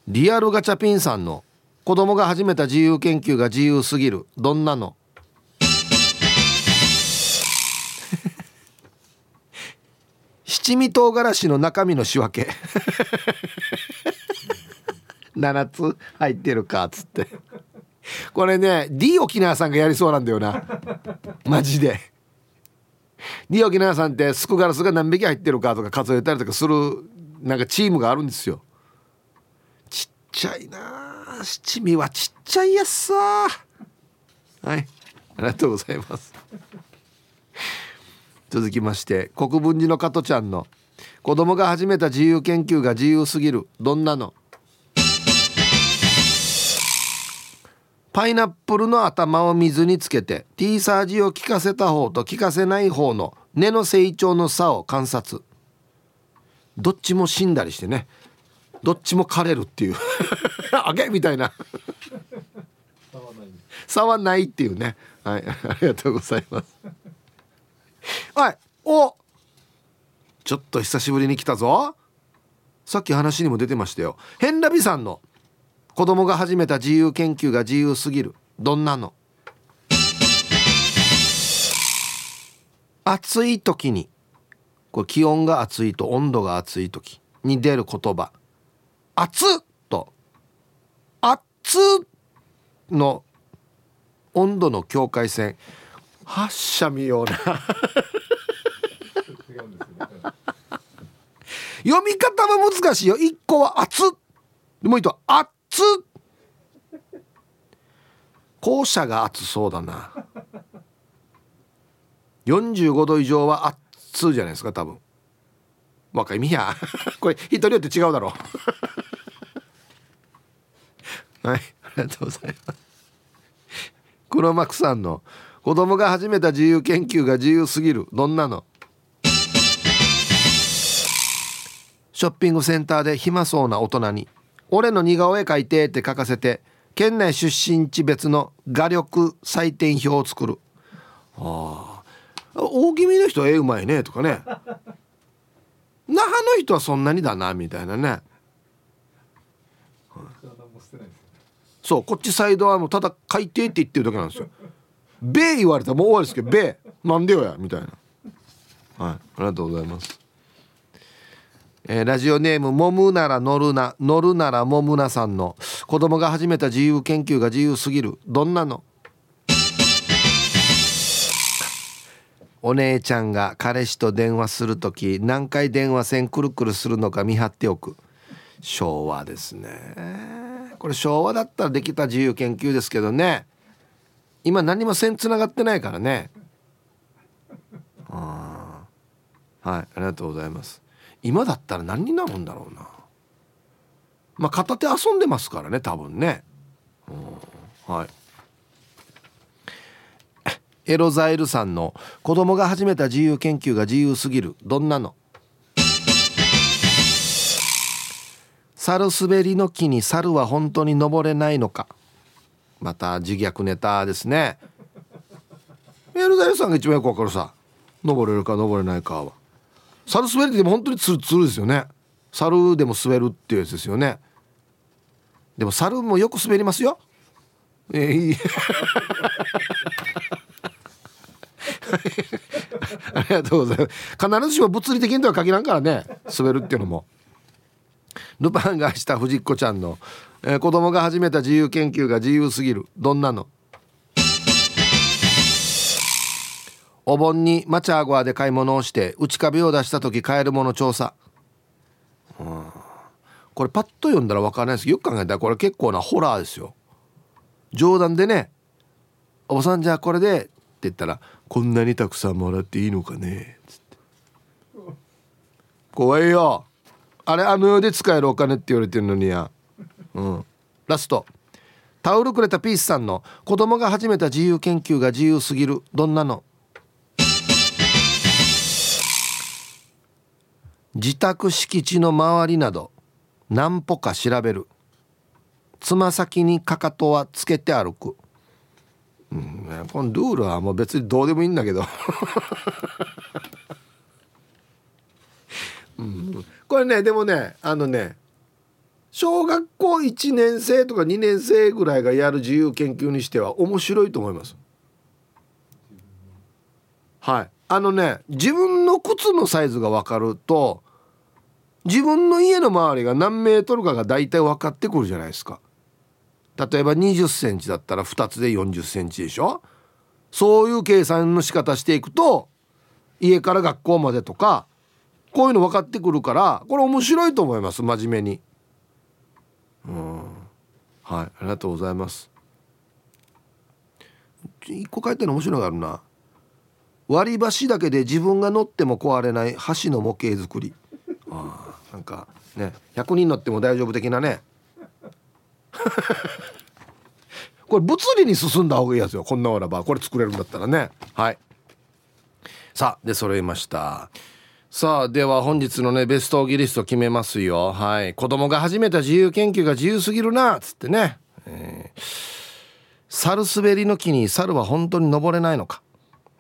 リアルガチャピンさんの子供が始めた自由研究が自由すぎる。どんなの？七味唐辛子の中身の仕分け。7つ？入ってるかっつって。これね D 沖縄さんがやりそうなんだよな。マジで。D 沖縄さんってスクガラスが何匹入ってるかとか数えたりとかするなんかチームがあるんですよ。ちっちゃいな七味はちっちゃいやつさはい。ありがとうございます。続きまして国分寺の加トちゃんの子供が始めた自由研究が自由すぎるどんなの？パイナップルの頭を水につけて T サージを効かせた方と効かせない方の根の成長の差を観察。どっちも死んだりしてね。どっちも枯れるっていう。あげみたいな。差はないっていうね。はい。ありがとうございます。はいお。ちょっと久しぶりに来たぞ。さっき話にも出てましたよ。ヘンラビさんの。子供が始めた自由研究が自由すぎる。どんなの？暑い時に。これ気温が暑いと温度が暑い時に出る言葉「熱っ!」と「熱っ!」の。温度の境界線。発射見ような。読み方は難しいよ。一個は熱っ。もう一個は熱っ。校舎が熱そうだな。45度以上は熱じゃないですか多分。若いみやこれ人によって違うだろうはいありがとうございます。黒幕さんの子供が始めた自由研究が自由すぎる。どんなの？ショッピングセンターで暇そうな大人に「俺の似顔絵描いて」って書かせて県内出身地別の画力採点表を作る。ああ大気味の人絵うまいねとかね。那覇の人はそんなにだなみたいなね。そうこっちサイドはもうただ書いてって言ってるだけなんですよ「べ」言われたらもう終わりですけど「べ」なんでよやみたいな。はいありがとうございます。えー、ラジオネームもむなら乗るな乗るならもむなさんの子供が始めた自由研究が自由すぎる。どんなの？お姉ちゃんが彼氏と電話する時何回電話線くるくるするのか見張っておく。昭和ですね。これ昭和だったらできた自由研究ですけどね。今何も線つながってないからね。あはいありがとうございます。今だったら何になるんだろうな。まあ片手遊んでますからね多分ね、はい。エロザイルさんの子供が始めた自由研究が自由すぎる。どんなの？猿滑りの木に猿は本当に登れないのか。また自虐ネタですね。エロザイさんが一番よくわかるさ登れるか登れないかは。猿滑りでも本当にツルツルですよね。猿でも滑るっていうやつですよね。でも猿もよく滑りますよ。えー、いい。ありがとうございます。必ずしも物理的にとは限らんからね滑るっていうのも。ルパンがした藤子ちゃんの、えー、子供が始めた自由研究が自由すぎる。どんなの？お盆にマチャーゴアで買い物をして内壁を出した時買えるもの調査、うん、これパッと読んだら分からないです。けどよく考えたらこれ結構なホラーですよ。冗談でね「おばさんじゃあこれで」って言ったら「こんなにたくさんもらっていいのかね」つって。怖いよ。あれあの世で使えるお金って言われてるのにや。うん。ラスト。タオルくれたピースさんの子供が始めた自由研究が自由すぎる。どんなの？自宅敷地の周りなど何歩か調べる。つま先にかかとはつけて歩く、うん、このルールはもう別にどうでもいいんだけど、うん、これねでもねあのね小学校1年生とか2年生ぐらいがやる自由研究にしては面白いと思います。はい。あのね自分の靴のサイズが分かると自分の家の周りが何メートルかが大体分かってくるじゃないですか。例えば20センチだったら2つで40センチでしょ。そういう計算の仕方していくと家から学校までとかこういうの分かってくるからこれ面白いと思います真面目に。うん。はいありがとうございます。一個書いてるの面白いのがあるな。割り箸だけで自分が乗っても壊れない箸の模型作り。あなんかね100人乗っても大丈夫的なね。これ物理に進んだ方がいいやつよこんなわらば。これ作れるんだったらね。はい。さあで揃いました。さあでは本日のねベストギリスト決めますよ。はい。子供が始めた自由研究が自由すぎるなっつってね、えー、猿滑りの木に猿は本当に登れないのか。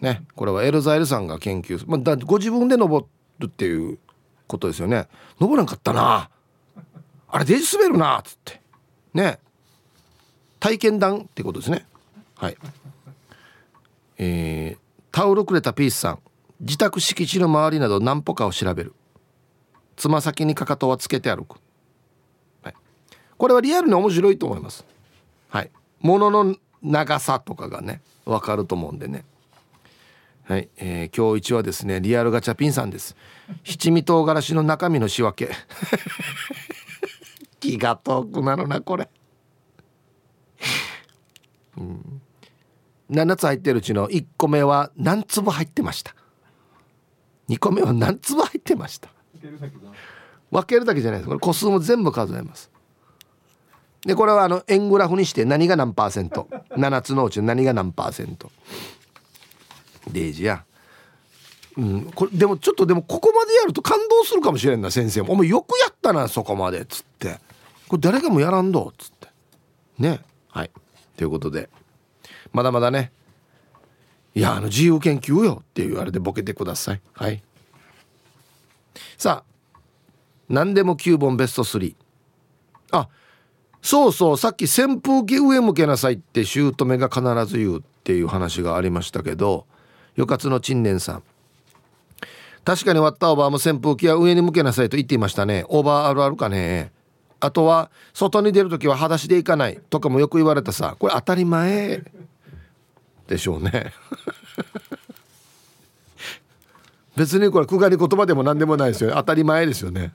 ね。これはエルザエルさんが研究、まあ、だご自分で登るっていうことですよね。登らんかったな。あれデジ滑るなっつって。ね。体験談ってことですね。はい。えー、タオルくれたピースさん。自宅敷地の周りなど何歩かを調べる。つま先にかかとはつけて歩く、はい、これはリアルに面白いと思います。はい。物の長さとかがね分かると思うんでね。はい、えー、今日一はですねリアルガチャピンさんです。七味唐辛子の中身の仕分け。気が遠くなるなこれ。うん、7つ入ってるうちの1個目は何粒入ってました？2個目は何粒入ってました。分けるだけじゃないです。これ個数も全部数えます。でこれはあの円グラフにして何が何パーセント。7つのうち何が何パーセント。デージや。うん、これでもちょっとでもここまでやると感動するかもしれんな先生も「お前よくやったなそこまで」っつって「これ誰かもやらんど」っつって。ね。はい。ということで。まだまだね。いやあの自由研究よっていうあれでボケてください。はい。さあ何でも9本ベスト3あそうそうさっき扇風機上向けなさいって姑が必ず言うっていう話がありましたけどよかつの陳年さん。確かに割ったオーバーも扇風機は上に向けなさいと言っていましたね。オーバーあるあるかね。あとは外に出る時は裸足で行かないとかもよく言われたさ。これ当たり前。でしょうね。別にこれくがり言葉でも何でもないですよね。当たり前ですよね。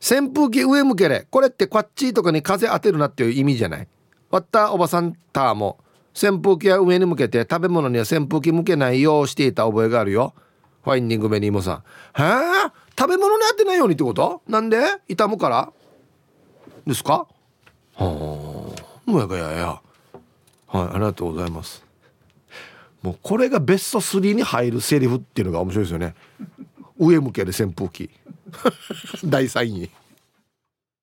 扇風機上向けれ。これってこっちとかに風当てるなっていう意味じゃない。割ったおばさんたも扇風機は上に向けて食べ物には扇風機向けないようしていた覚えがあるよ。ファインディングベニーモさん。へえ食べ物に当てないようにってこと？なんで？傷むから。ですか？はあもやかやや。はいありがとうございます。もうこれがベスト3に入るセリフっていうのが面白いですよね。上向けで扇風機。第3位。